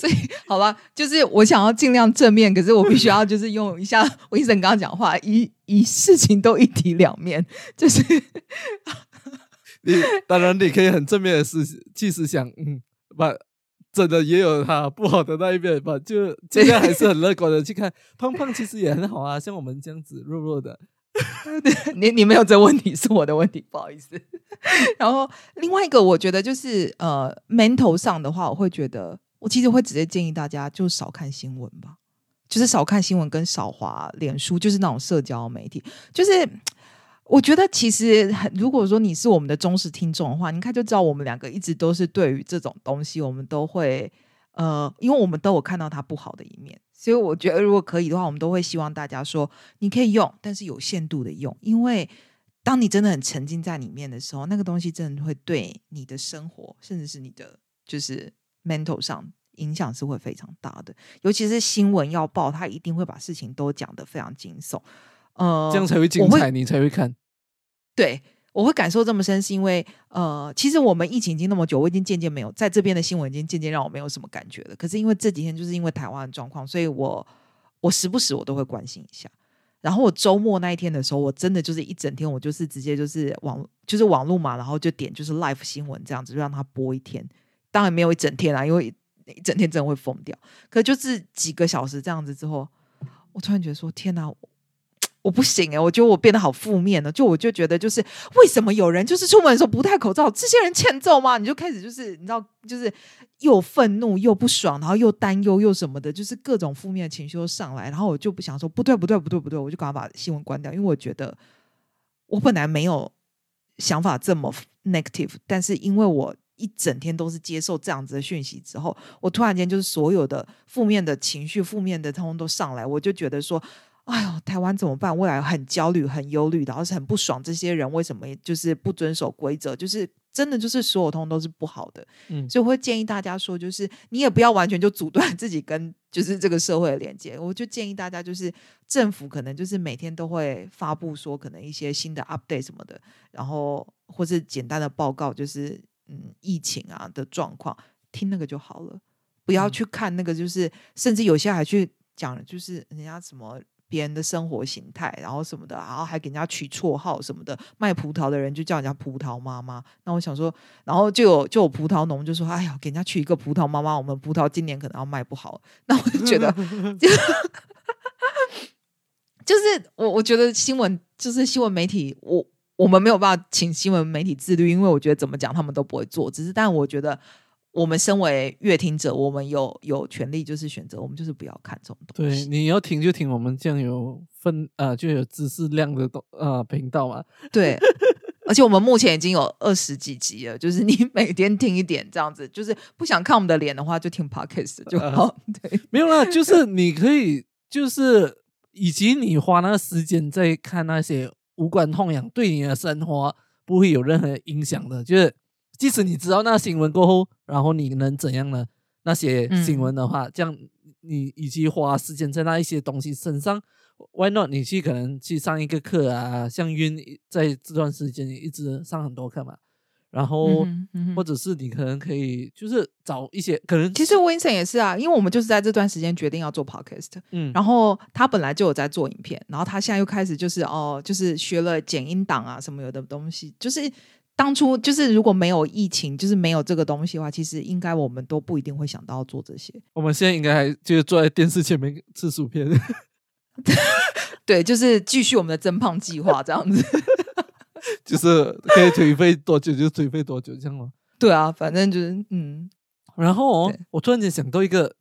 所以，好吧，就是我想要尽量正面，可是我必须要 就是用一下我医生刚刚讲话，一一事情都一体两面，就是你当然你可以很正面的思即使想，嗯，把。真的也有他不好的那一面吧，就尽量还是很乐观的去看。胖胖其实也很好啊，像我们这样子弱弱的。你你没有这问题是我的问题，不好意思。然后另外一个，我觉得就是呃，mental 上的话，我会觉得我其实会直接建议大家就少看新闻吧，就是少看新闻跟少滑脸书，就是那种社交媒体，就是。我觉得其实，如果说你是我们的忠实听众的话，你看就知道我们两个一直都是对于这种东西，我们都会呃，因为我们都有看到它不好的一面，所以我觉得如果可以的话，我们都会希望大家说你可以用，但是有限度的用，因为当你真的很沉浸在里面的时候，那个东西真的会对你的生活，甚至是你的就是 mental 上影响是会非常大的。尤其是新闻要报，他一定会把事情都讲得非常惊悚，呃，这样才会精彩，你才会看。对，我会感受这么深，是因为呃，其实我们疫情已经那么久，我已经渐渐没有在这边的新闻已经渐渐让我没有什么感觉了。可是因为这几天就是因为台湾的状况，所以我我时不时我都会关心一下。然后我周末那一天的时候，我真的就是一整天，我就是直接就是网就是网络嘛，然后就点就是 live 新闻这样子，就让它播一天。当然没有一整天啦，因为一整天真的会疯掉。可就是几个小时这样子之后，我突然觉得说：天哪！我不行哎、我觉得我变得好负面了。就我就觉得，就是为什么有人就是出门的时候不戴口罩，这些人欠揍吗？你就开始就是你知道，就是又愤怒又不爽，然后又担忧又什么的，就是各种负面的情绪都上来。然后我就不想说不对不对不对不对，我就赶快把新闻关掉，因为我觉得我本来没有想法这么 negative，但是因为我一整天都是接受这样子的讯息之后，我突然间就是所有的负面的情绪、负面的通通都上来，我就觉得说。哎呦，台湾怎么办？未来很焦虑、很忧虑，然后是很不爽。这些人为什么就是不遵守规则？就是真的就是所有通都是不好的。嗯，所以我会建议大家说，就是你也不要完全就阻断自己跟就是这个社会的连接。我就建议大家，就是政府可能就是每天都会发布说可能一些新的 update 什么的，然后或是简单的报告，就是嗯疫情啊的状况，听那个就好了，不要嗯去看那个，就是甚至有些还去讲，就是人家什么。别人的生活形态，然后什么的，然后还给人家取绰号什么的，卖葡萄的人就叫人家葡萄妈妈。那我想说，然后就有就有葡萄农就说：“哎呀，给人家取一个葡萄妈妈，我们葡萄今年可能要卖不好。”那我就觉得，就就是我我觉得新闻就是新闻媒体，我我们没有办法请新闻媒体自律，因为我觉得怎么讲他们都不会做。只是，但我觉得我们身为乐听者，我们有有权利就是选择，我们就是不要看这种东西对，西。你要听就听我们这样有分呃就有知识量的东呃频道嘛。对，而且我们目前已经有二十几集了，就是你每天听一点这样子，就是不想看我们的脸的话，就听 podcast 就好。对，没有啦，就是 你可以，就是以及你花那个时间在看那些无关痛痒，对你的生活不会有任何影响的。就是即使你知道那新闻过后，然后你能怎样呢？那些新闻的话，这样你以及花时间在那一些东西身上，Why not？你去可能去上一个课啊，像晕在这段时间一直上很多课嘛，然后、嗯嗯或者是你可能可以就是找一些可能其实 Vincent 也是啊，因为我们就是在这段时间决定要做 podcast，嗯，然后他本来就有在做影片，然后他现在又开始就是哦，就是学了剪音档啊什么有的东西，就是当初就是如果没有疫情，就是没有这个东西的话，其实应该我们都不一定会想到要做这些。我们现在应该还就是坐在电视前面吃薯片。对，就是继续我们的增胖计划这样子。就是可以颓废多久就颓废多久这样吗？对啊，反正就是嗯然后哦，我突然间想到一个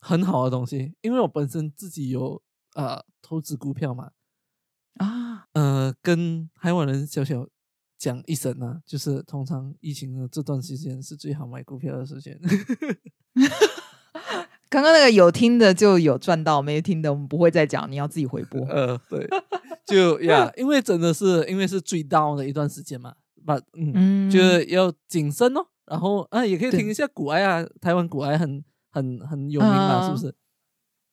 很好的东西，因为我本身自己有呃投资股票嘛，啊，呃，跟台湾人小小讲一声啊，就是通常疫情的这段时间是最好买股票的时间。刚刚那个有听的就有赚到，没听的我们不会再讲，你要自己回播。呃，对，就呀，因为真的是因为是最 down 的一段时间嘛，把嗯，嗯就是要谨慎哦。然后啊，也可以对听一下古埃啊，台湾古埃很很很有名嘛，是不嗯是？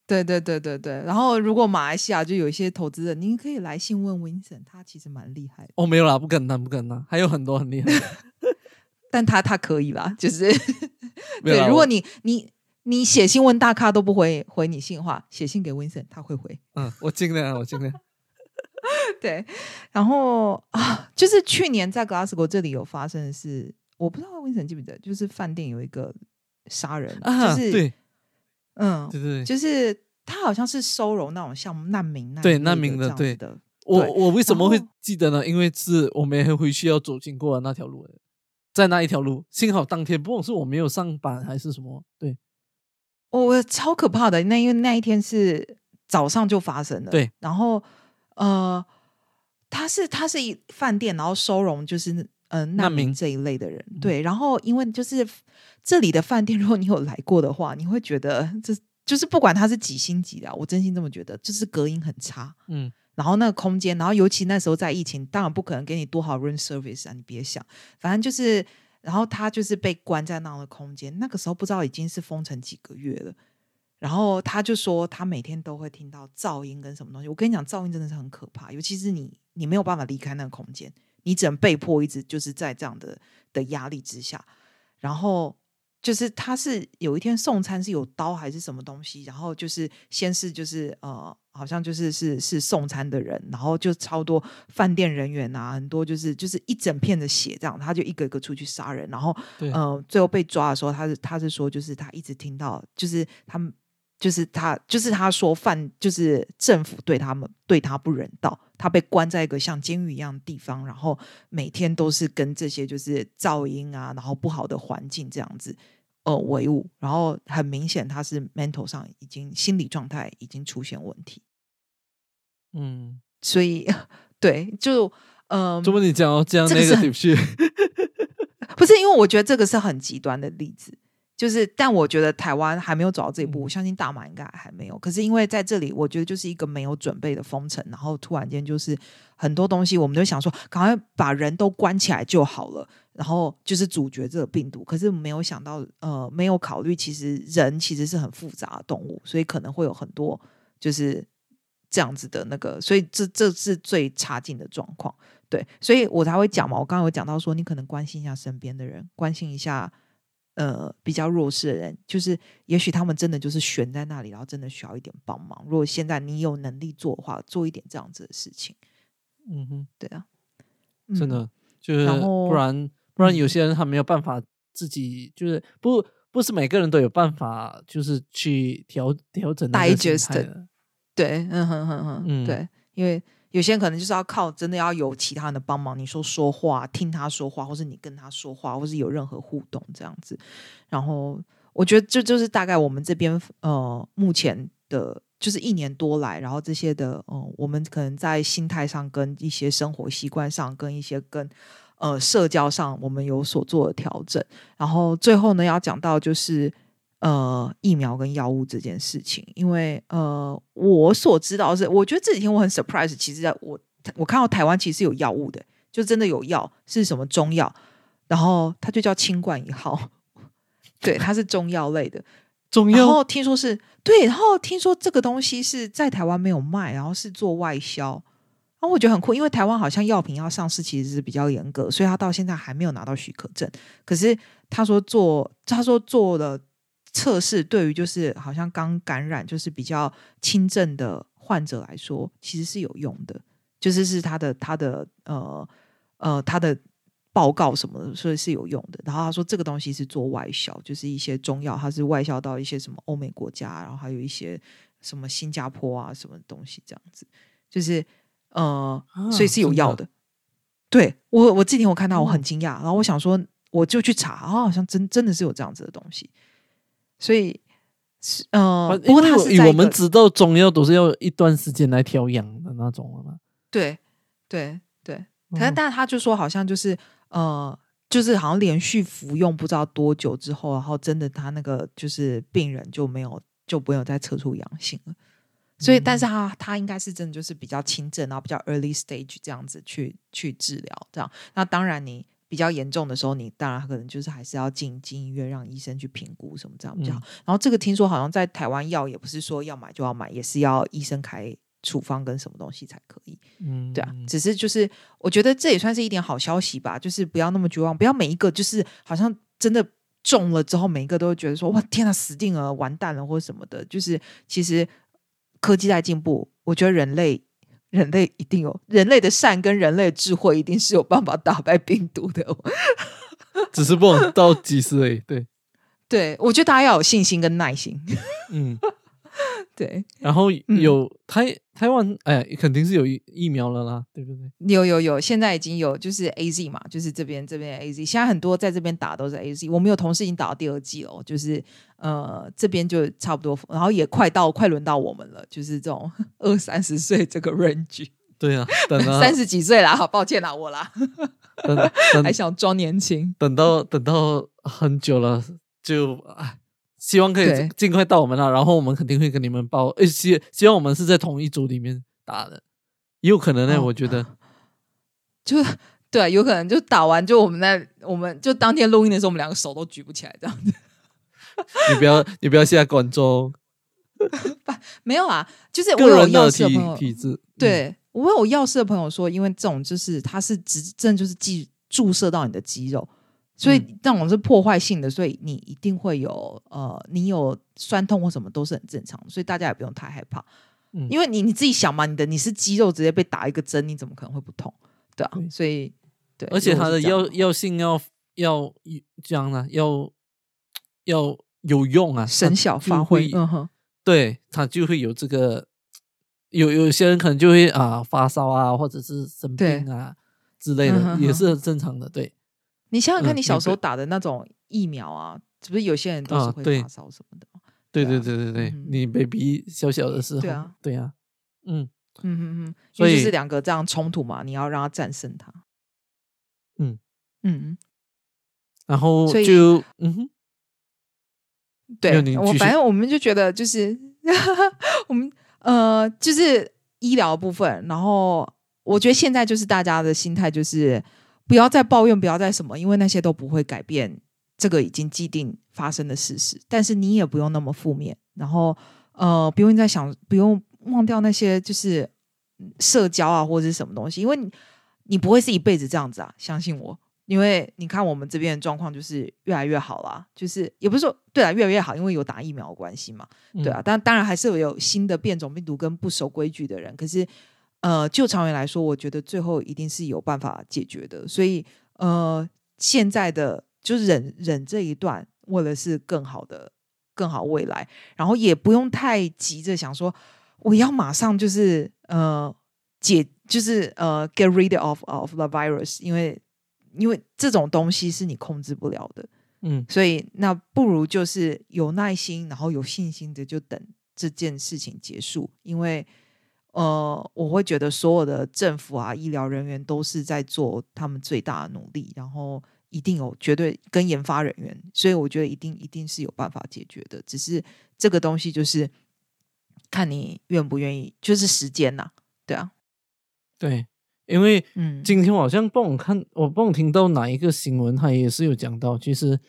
对对对对对，然后如果马来西亚就有一些投资人，您可以来信问 Vincent，他其实蛮厉害的，哦，没有啦，不敢当，不敢当，还有很多很厉害的。但他他可以啦，就是 对，如果你你你写信问大咖都不回回你信的话，写信给 Vincent 他会回。嗯，我尽量，我尽量。对，然后啊，就是去年在 Glasgow 这里有发生的事，我不知道 Vincent 记不记得，就是饭店有一个杀人，啊，就是对嗯，对对，就是他好像是收容那种像难民那对难民的对的我我为什么会记得呢？因为是我每天回去要走经过的那条路的，在那一条路，幸好当天不管是我没有上班还是什么，对哦我超可怕的。那因为那一天是早上就发生了，对，然后呃，他是他是一饭店，然后收容就是呃难难民民这一类的人，嗯对。然后因为就是这里的饭店，如果你有来过的话，你会觉得这就是不管它是几星级的啊，我真心这么觉得，就是隔音很差。嗯然后那个空间，然后尤其那时候在疫情，当然不可能给你多好 room service 啊，你别想，反正就是，然后他就是被关在那样的空间，那个时候不知道已经是封城几个月了。然后他就说，他每天都会听到噪音跟什么东西。我跟你讲，噪音真的是很可怕，尤其是你你没有办法离开那个空间，你只能被迫一直就是在这样的的压力之下。然后就是他是有一天送餐是有刀还是什么东西，然后就是先是就是呃，好像就是是是送餐的人，然后就超多饭店人员啊，很多就是就是一整片的血这样，他就一个一个出去杀人，然后对呃，最后被抓的时候，他是他是说，就是他一直听到，就是他们，就是他，就是他说犯，就是政府对他们对他不人道，他被关在一个像监狱一样的地方，然后每天都是跟这些就是噪音啊，然后不好的环境这样子呃为伍，然后很明显他是 mental 上已经心理状态已经出现问题，嗯，所以 对，就嗯，怎么你讲到这样那个 不是因为我觉得这个是很极端的例子，就是但我觉得台湾还没有走到这一步，我相信大马应该还没有。可是因为在这里，我觉得就是一个没有准备的封城，然后突然间就是很多东西，我们就想说赶快把人都关起来就好了，然后就是阻绝这个病毒。可是没有想到，呃，没有考虑其实人其实是很复杂的动物，所以可能会有很多就是这样子的那个，所以这这是最差劲的状况。对，所以我才会讲嘛。我刚刚有讲到说，你可能关心一下身边的人，关心一下呃比较弱势的人，就是也许他们真的就是悬在那里，然后真的需要一点帮忙。如果现在你有能力做的话，做一点这样子的事情，嗯哼，对啊，真嗯的就是不然不然有嗯。些人他没有办法自己就是不不是每个人都有办法就是去调调整 Digest 对，嗯哼哼哼，嗯。对，因为有些人可能就是要靠真的要有其他人的帮忙，你说说话，听他说话，或是你跟他说话，或是有任何互动这样子。然后我觉得这就是大概我们这边呃目前的，就是一年多来，然后这些的呃，我们可能在心态上跟一些生活习惯上，跟一些跟呃社交上，我们有所做的调整。然后最后呢，要讲到就是呃疫苗跟药物这件事情，因为呃我所知道的是，我觉得这几天我很 surprise，其实在我我看到台湾其实有药物的，就真的有药是什么中药，然后它就叫清冠一号，对，它是中药类的，中药，然后听说是对，然后听说这个东西是在台湾没有卖，然后是做外销。然后我觉得很酷，因为台湾好像药品要上市其实是比较严格，所以他到现在还没有拿到许可证。可是他说做，他说做了测试，对于就是好像刚感染就是比较轻症的患者来说，其实是有用的，就是是他的他的呃呃他的报告什么的，所以是有用的。然后他说这个东西是做外销，就是一些中药，它是外销到一些什么欧美国家，然后还有一些什么新加坡啊什么东西这样子，就是呃，啊所以是有药的。对我，我这几天我看到我很哦惊讶，然后我想说，我就去查，啊，好像真真的是有这样子的东西，所以是呃，不过因为我们知道中药都是要一段时间来调养的那种了嘛。对对对，可嗯是但他就说好像就是呃，就是好像连续服用不知道多久之后，然后真的他那个就是病人就没有就没有再测出阳性了。所以，但是嗯他他应该是真的就是比较轻症，然后比较 early stage 这样子去去治疗，这样。那当然，你比较严重的时候，你当然可能就是还是要进进医院让医生去评估什么这样比较好。嗯然后这个听说好像在台湾药也不是说要买就要买，也是要医生开处方跟什么东西才可以。嗯，对啊，只是就是我觉得这也算是一点好消息吧，就是不要那么绝望，不要每一个就是好像真的中了之后，每一个都会觉得说哇天呐死定了，完蛋了或者什么的。就是其实科技在进步，我觉得人类人类一定有人类的善跟人类的智慧，一定是有办法打败病毒的。只是不能到几时而已。对，对我觉得大家要有信心跟耐心。嗯，对，然后嗯有台台湾，哎，肯定是有疫疫苗了啦，对不对？有有有，现在已经有就是 A Z 嘛，就是这边这边 A Z，现在很多在这边打都是 A Z。我们有同事已经打到第二季了，就是呃这边就差不多，然后也快到快轮到我们了，就是这种 二三十岁这个 range，对啊，等啊，三十几岁啦，好抱歉啦，我啦，等等还想装年轻。等到等到很久了，就哎，希望可以尽快到我们那，然后我们肯定会跟你们报。诶，希希望我们是在同一组里面打的。也有可能呢，哦我觉得。就对，有可能就打完就我们在我们就当天录音的时候，我们两个手都举不起来这样子。你不要，你不要下观众，没有啊，就是我个有药人的体体质。嗯，对我有药师的朋友说，因为这种就是它是直真的就是寄注射到你的肌肉，所以这种是破坏性的，所以你一定会有呃，你有酸痛或什么都是很正常的，所以大家也不用太害怕，嗯。因为你你自己想嘛，你的你是肌肉直接被打一个针，你怎么可能会不痛？对啊，所以对，而且它的药药性要要这样呢，要要有用啊，它生效发挥，嗯哼，对，它就会有这个，有有些人可能就会啊发烧啊，或者是生病啊之类的，嗯哼哼。也是很正常的。对，你想想看，嗯你小时候打的那种疫苗啊，是不是有些人都是会发烧什么的？对对啊对对对你 baby 小小的时候，对啊，对啊，嗯。嗯嗯嗯，所以就是两个这样冲突嘛，你要让他战胜他。嗯。嗯，然后就嗯哼，对我反正我们就觉得就是 我们呃，就是医疗部分，然后我觉得现在就是大家的心态就是不要再抱怨，不要再什么，因为那些都不会改变这个已经既定发生的事实。但是你也不用那么负面，然后呃，不用再想，不用忘掉那些就是社交啊或者是什么东西，因为你你不会是一辈子这样子啊，相信我。因为你看我们这边的状况就是越来越好啦，就是也不是说对啊越来越好，因为有打疫苗的关系嘛，对啊，但当然还是有新的变种病毒跟不守规矩的人，可是呃，就长远来说，我觉得最后一定是有办法解决的。所以呃，现在的就是忍忍这一段，为了是更好的更好未来，然后也不用太急着想说我要马上就是呃解，就是呃 get rid of of the virus，因为因为这种东西是你控制不了的。嗯所以那不如就是有耐心，然后有信心的就等这件事情结束，因为呃，我会觉得所有的政府啊、医疗人员都是在做他们最大的努力，然后一定有绝对跟研发人员，所以我觉得一定一定是有办法解决的，只是这个东西就是看你愿不愿意，就是时间呐、对啊，对，因为嗯，今天我好像帮我看，我帮我听到哪一个新闻，他也是有讲到，其实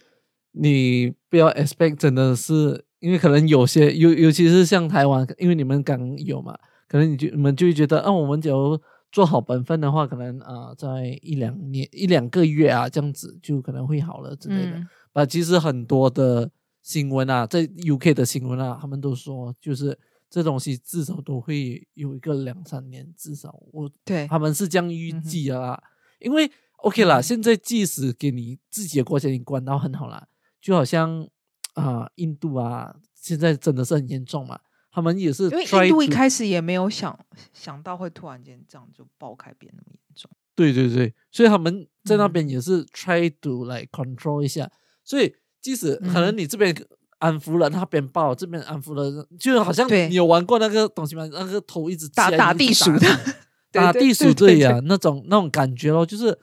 你不要 expect 真的是，因为可能有些尤尤其是像台湾，因为你们刚有嘛，可能你就你们就会觉得，啊，我们只要做好本分的话，可能啊、在一两年一两个月啊这样子就可能会好了之类的。嗯啊，其实很多的新闻啊，在 UK 的新闻啊，他们都说，就是这东西至少都会有一个两三年，至少我对，他们是这样预计的啦。因为 OK 啦，嗯现在即使给你自己的国家你管到很好啦，就好像啊、印度啊，现在真的是很严重嘛，他们也是因为印度一开始也没有想想到会突然间这样就爆开变那么严重。对对对，所以他们在那嗯。边也是 try to 来 control 一下，所以即使可能嗯。你这边安抚了，那边爆，这边安抚了，就好像你有玩过那个东西吗？那个头一直打打地鼠的。打地鼠对呀、对那种那种感觉咯，就是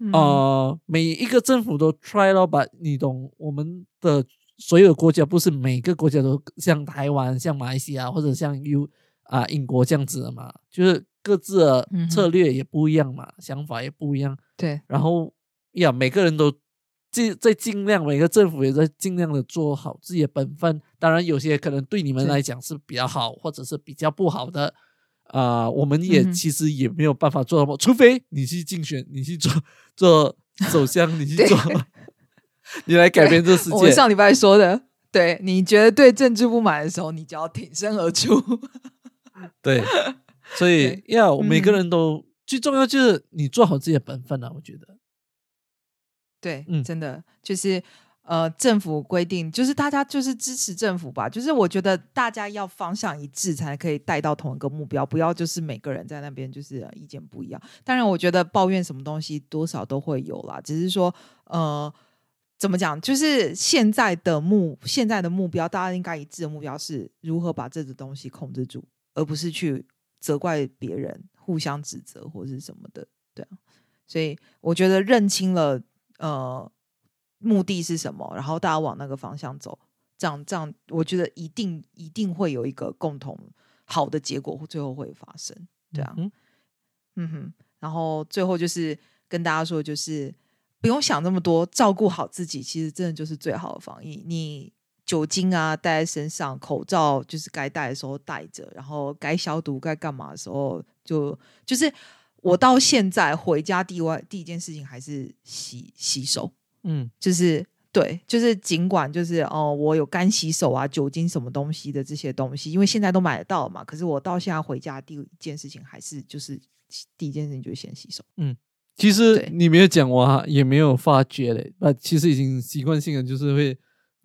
嗯。呃，每一个政府都 try 咯，把你懂我们的所有国家不是每个国家都像台湾、像马来西亚或者像 U 啊、英国这样子的嘛，就是各自的策略也不一样嘛，想法也不一样，对，然后呀，每个人都尽在尽量，每个政府也在尽量的做好自己的本分。当然，有些可能对你们来讲是比较好，或者是比较不好的。啊、我们也其实也没有办法做到么，除非你去竞选，你去做做首相，你去做，你来改变这世界。我上礼拜说的，对你觉得对政治不满的时候，你就要挺身而出。对，所以对要每个嗯人都最重要就是你做好自己的本分啊，我觉得。对，嗯真的就是呃，政府规定，就是大家就是支持政府吧。就是我觉得大家要方向一致，才可以带到同一个目标，不要就是每个人在那边就是呃意见不一样。当然，我觉得抱怨什么东西多少都会有啦，只是说呃。怎么讲？就是现在的目现在的目标，大家应该一致的目标是如何把这个东西控制住，而不是去责怪别人、互相指责或是什么的。对啊，所以我觉得认清了呃目的是什么，然后大家往那个方向走，这样这样，我觉得一定一定会有一个共同好的结果，最后会发生。对啊，嗯嗯哼，然后最后就是跟大家说，就是不用想那么多，照顾好自己，其实真的就是最好的防疫。你酒精啊带在身上，口罩就是该戴的时候戴着，然后该消毒该干嘛的时候就就是我到现在回家第外第一件事情还是洗洗手，嗯就是对，就是尽管就是哦，我有干洗手啊、酒精什么东西的这些东西，因为现在都买得到嘛。可是我到现在回家第一件事情还是就是第一件事情就是先洗手。其实你没有讲，我也没有发觉嘞。那其实已经习惯性的就是会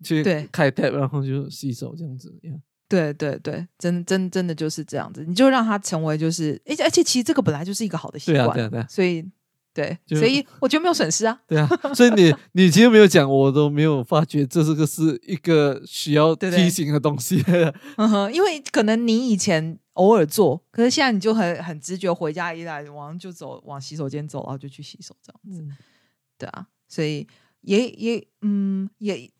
去对开 tap，然后就洗手这样子呀。对对对，真真真的就是这样子，你就让它成为就是，而且而且其实这个本来就是一个好的习对啊惯，对啊对啊所以对，所以我觉得没有损失啊。对啊，所以你你其实没有讲，我都没有发觉这是个是一个需要提醒的东西。嗯哼，因为可能你以前偶尔做，可是现在你就很很直觉，回家一来往上就走往洗手间走，然后就去洗手这样子。嗯对啊，所以也也嗯也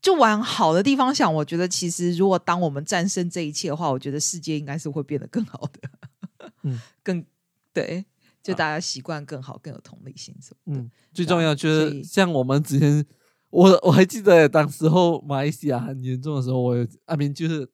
就往好的地方想，我觉得其实如果当我们战胜这一切的话，我觉得世界应该是会变得更好的，嗯，更对，就啊大家习惯更好，更有同理心什么的。嗯，最重要就是像我们之前，我我还记得当时候马来西亚很严重的时候，我有那边就是、呃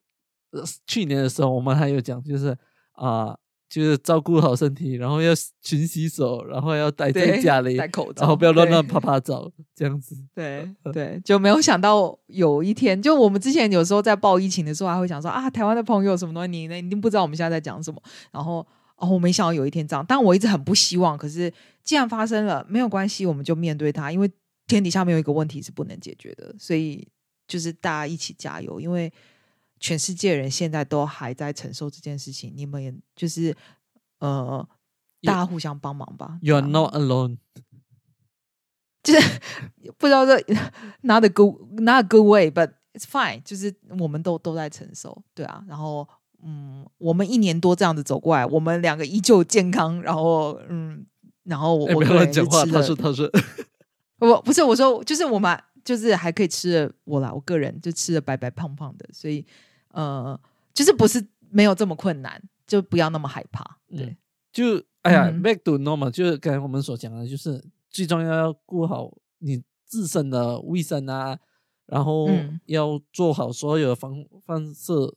去年的时候，我们还有讲就是啊、就是照顾好身体，然后要勤洗手，然后要待在家里，戴口罩，然后不要乱对乱啪啪照，这样子。对 对，就没有想到有一天，就我们之前有时候在报疫情的时候，还会想说啊，台湾的朋友什么东西，你呢一定不知道我们现在在讲什么。然后哦，我没想到有一天这样，但我一直很不希望。可是既然发生了，没有关系，我们就面对它，因为天底下没有一个问题是不能解决的，所以就是大家一起加油，因为全世界人现在都还在承受这件事情，你们也就是呃，大家互相帮忙吧。You are not alone。就是不知道这 not a good not a good way，but it's fine，就是我们都都在承受，对啊，然后嗯，我们一年多这样子走过来，我们两个依旧健康，然后嗯，然后我哎，不要我个人乱讲话。是吃了他说，他说，我不是我说，就是我们就是还可以吃的，我啦，我个人就吃的白白胖胖的，所以呃，就是不是没有这么困难，就不要那么害怕，对，嗯就哎呀、嗯。b a c k to normal，就是刚才我们所讲的，就是最重要要顾好你自身的卫生啊，然后嗯。要做好所有的防放射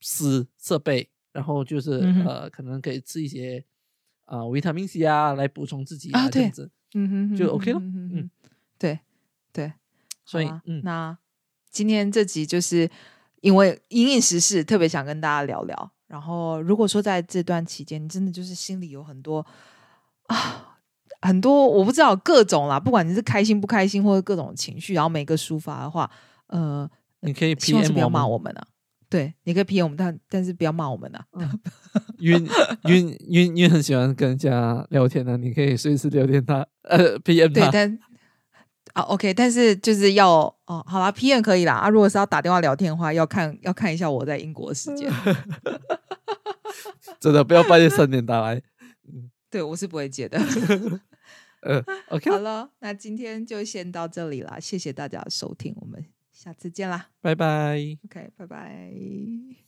施设备，然后就是、嗯呃，可能可以吃一些啊、维他命 C 啊来补充自己啊对。这样子。嗯哼哼，就 OK 咯哼哼嗯对对，所以那今天这集就是因为因应时事，特别想跟大家聊聊。然后，如果说在这段期间，你真的就是心里有很多啊，很多我不知道各种啦，不管你是开心不开心，或者各种情绪，然后每个抒发的话，呃，你可以希望是 PM 不要，骂我们啊。对，你可以 PM 我们，但但是不要骂我们啊。因为因为因为很喜欢跟人家聊天的，你可以随时聊天他，呃，PM 对，他。但啊，OK，但是就是要哦，好啦 p m 可以啦。啊，如果是要打电话聊天的话，要看要看一下我在英国的时间。真的不要半夜三点打来。对我是不会接的。呃，OK，好了，那今天就先到这里啦，谢谢大家收听，我们下次见啦。拜拜。OK，拜拜。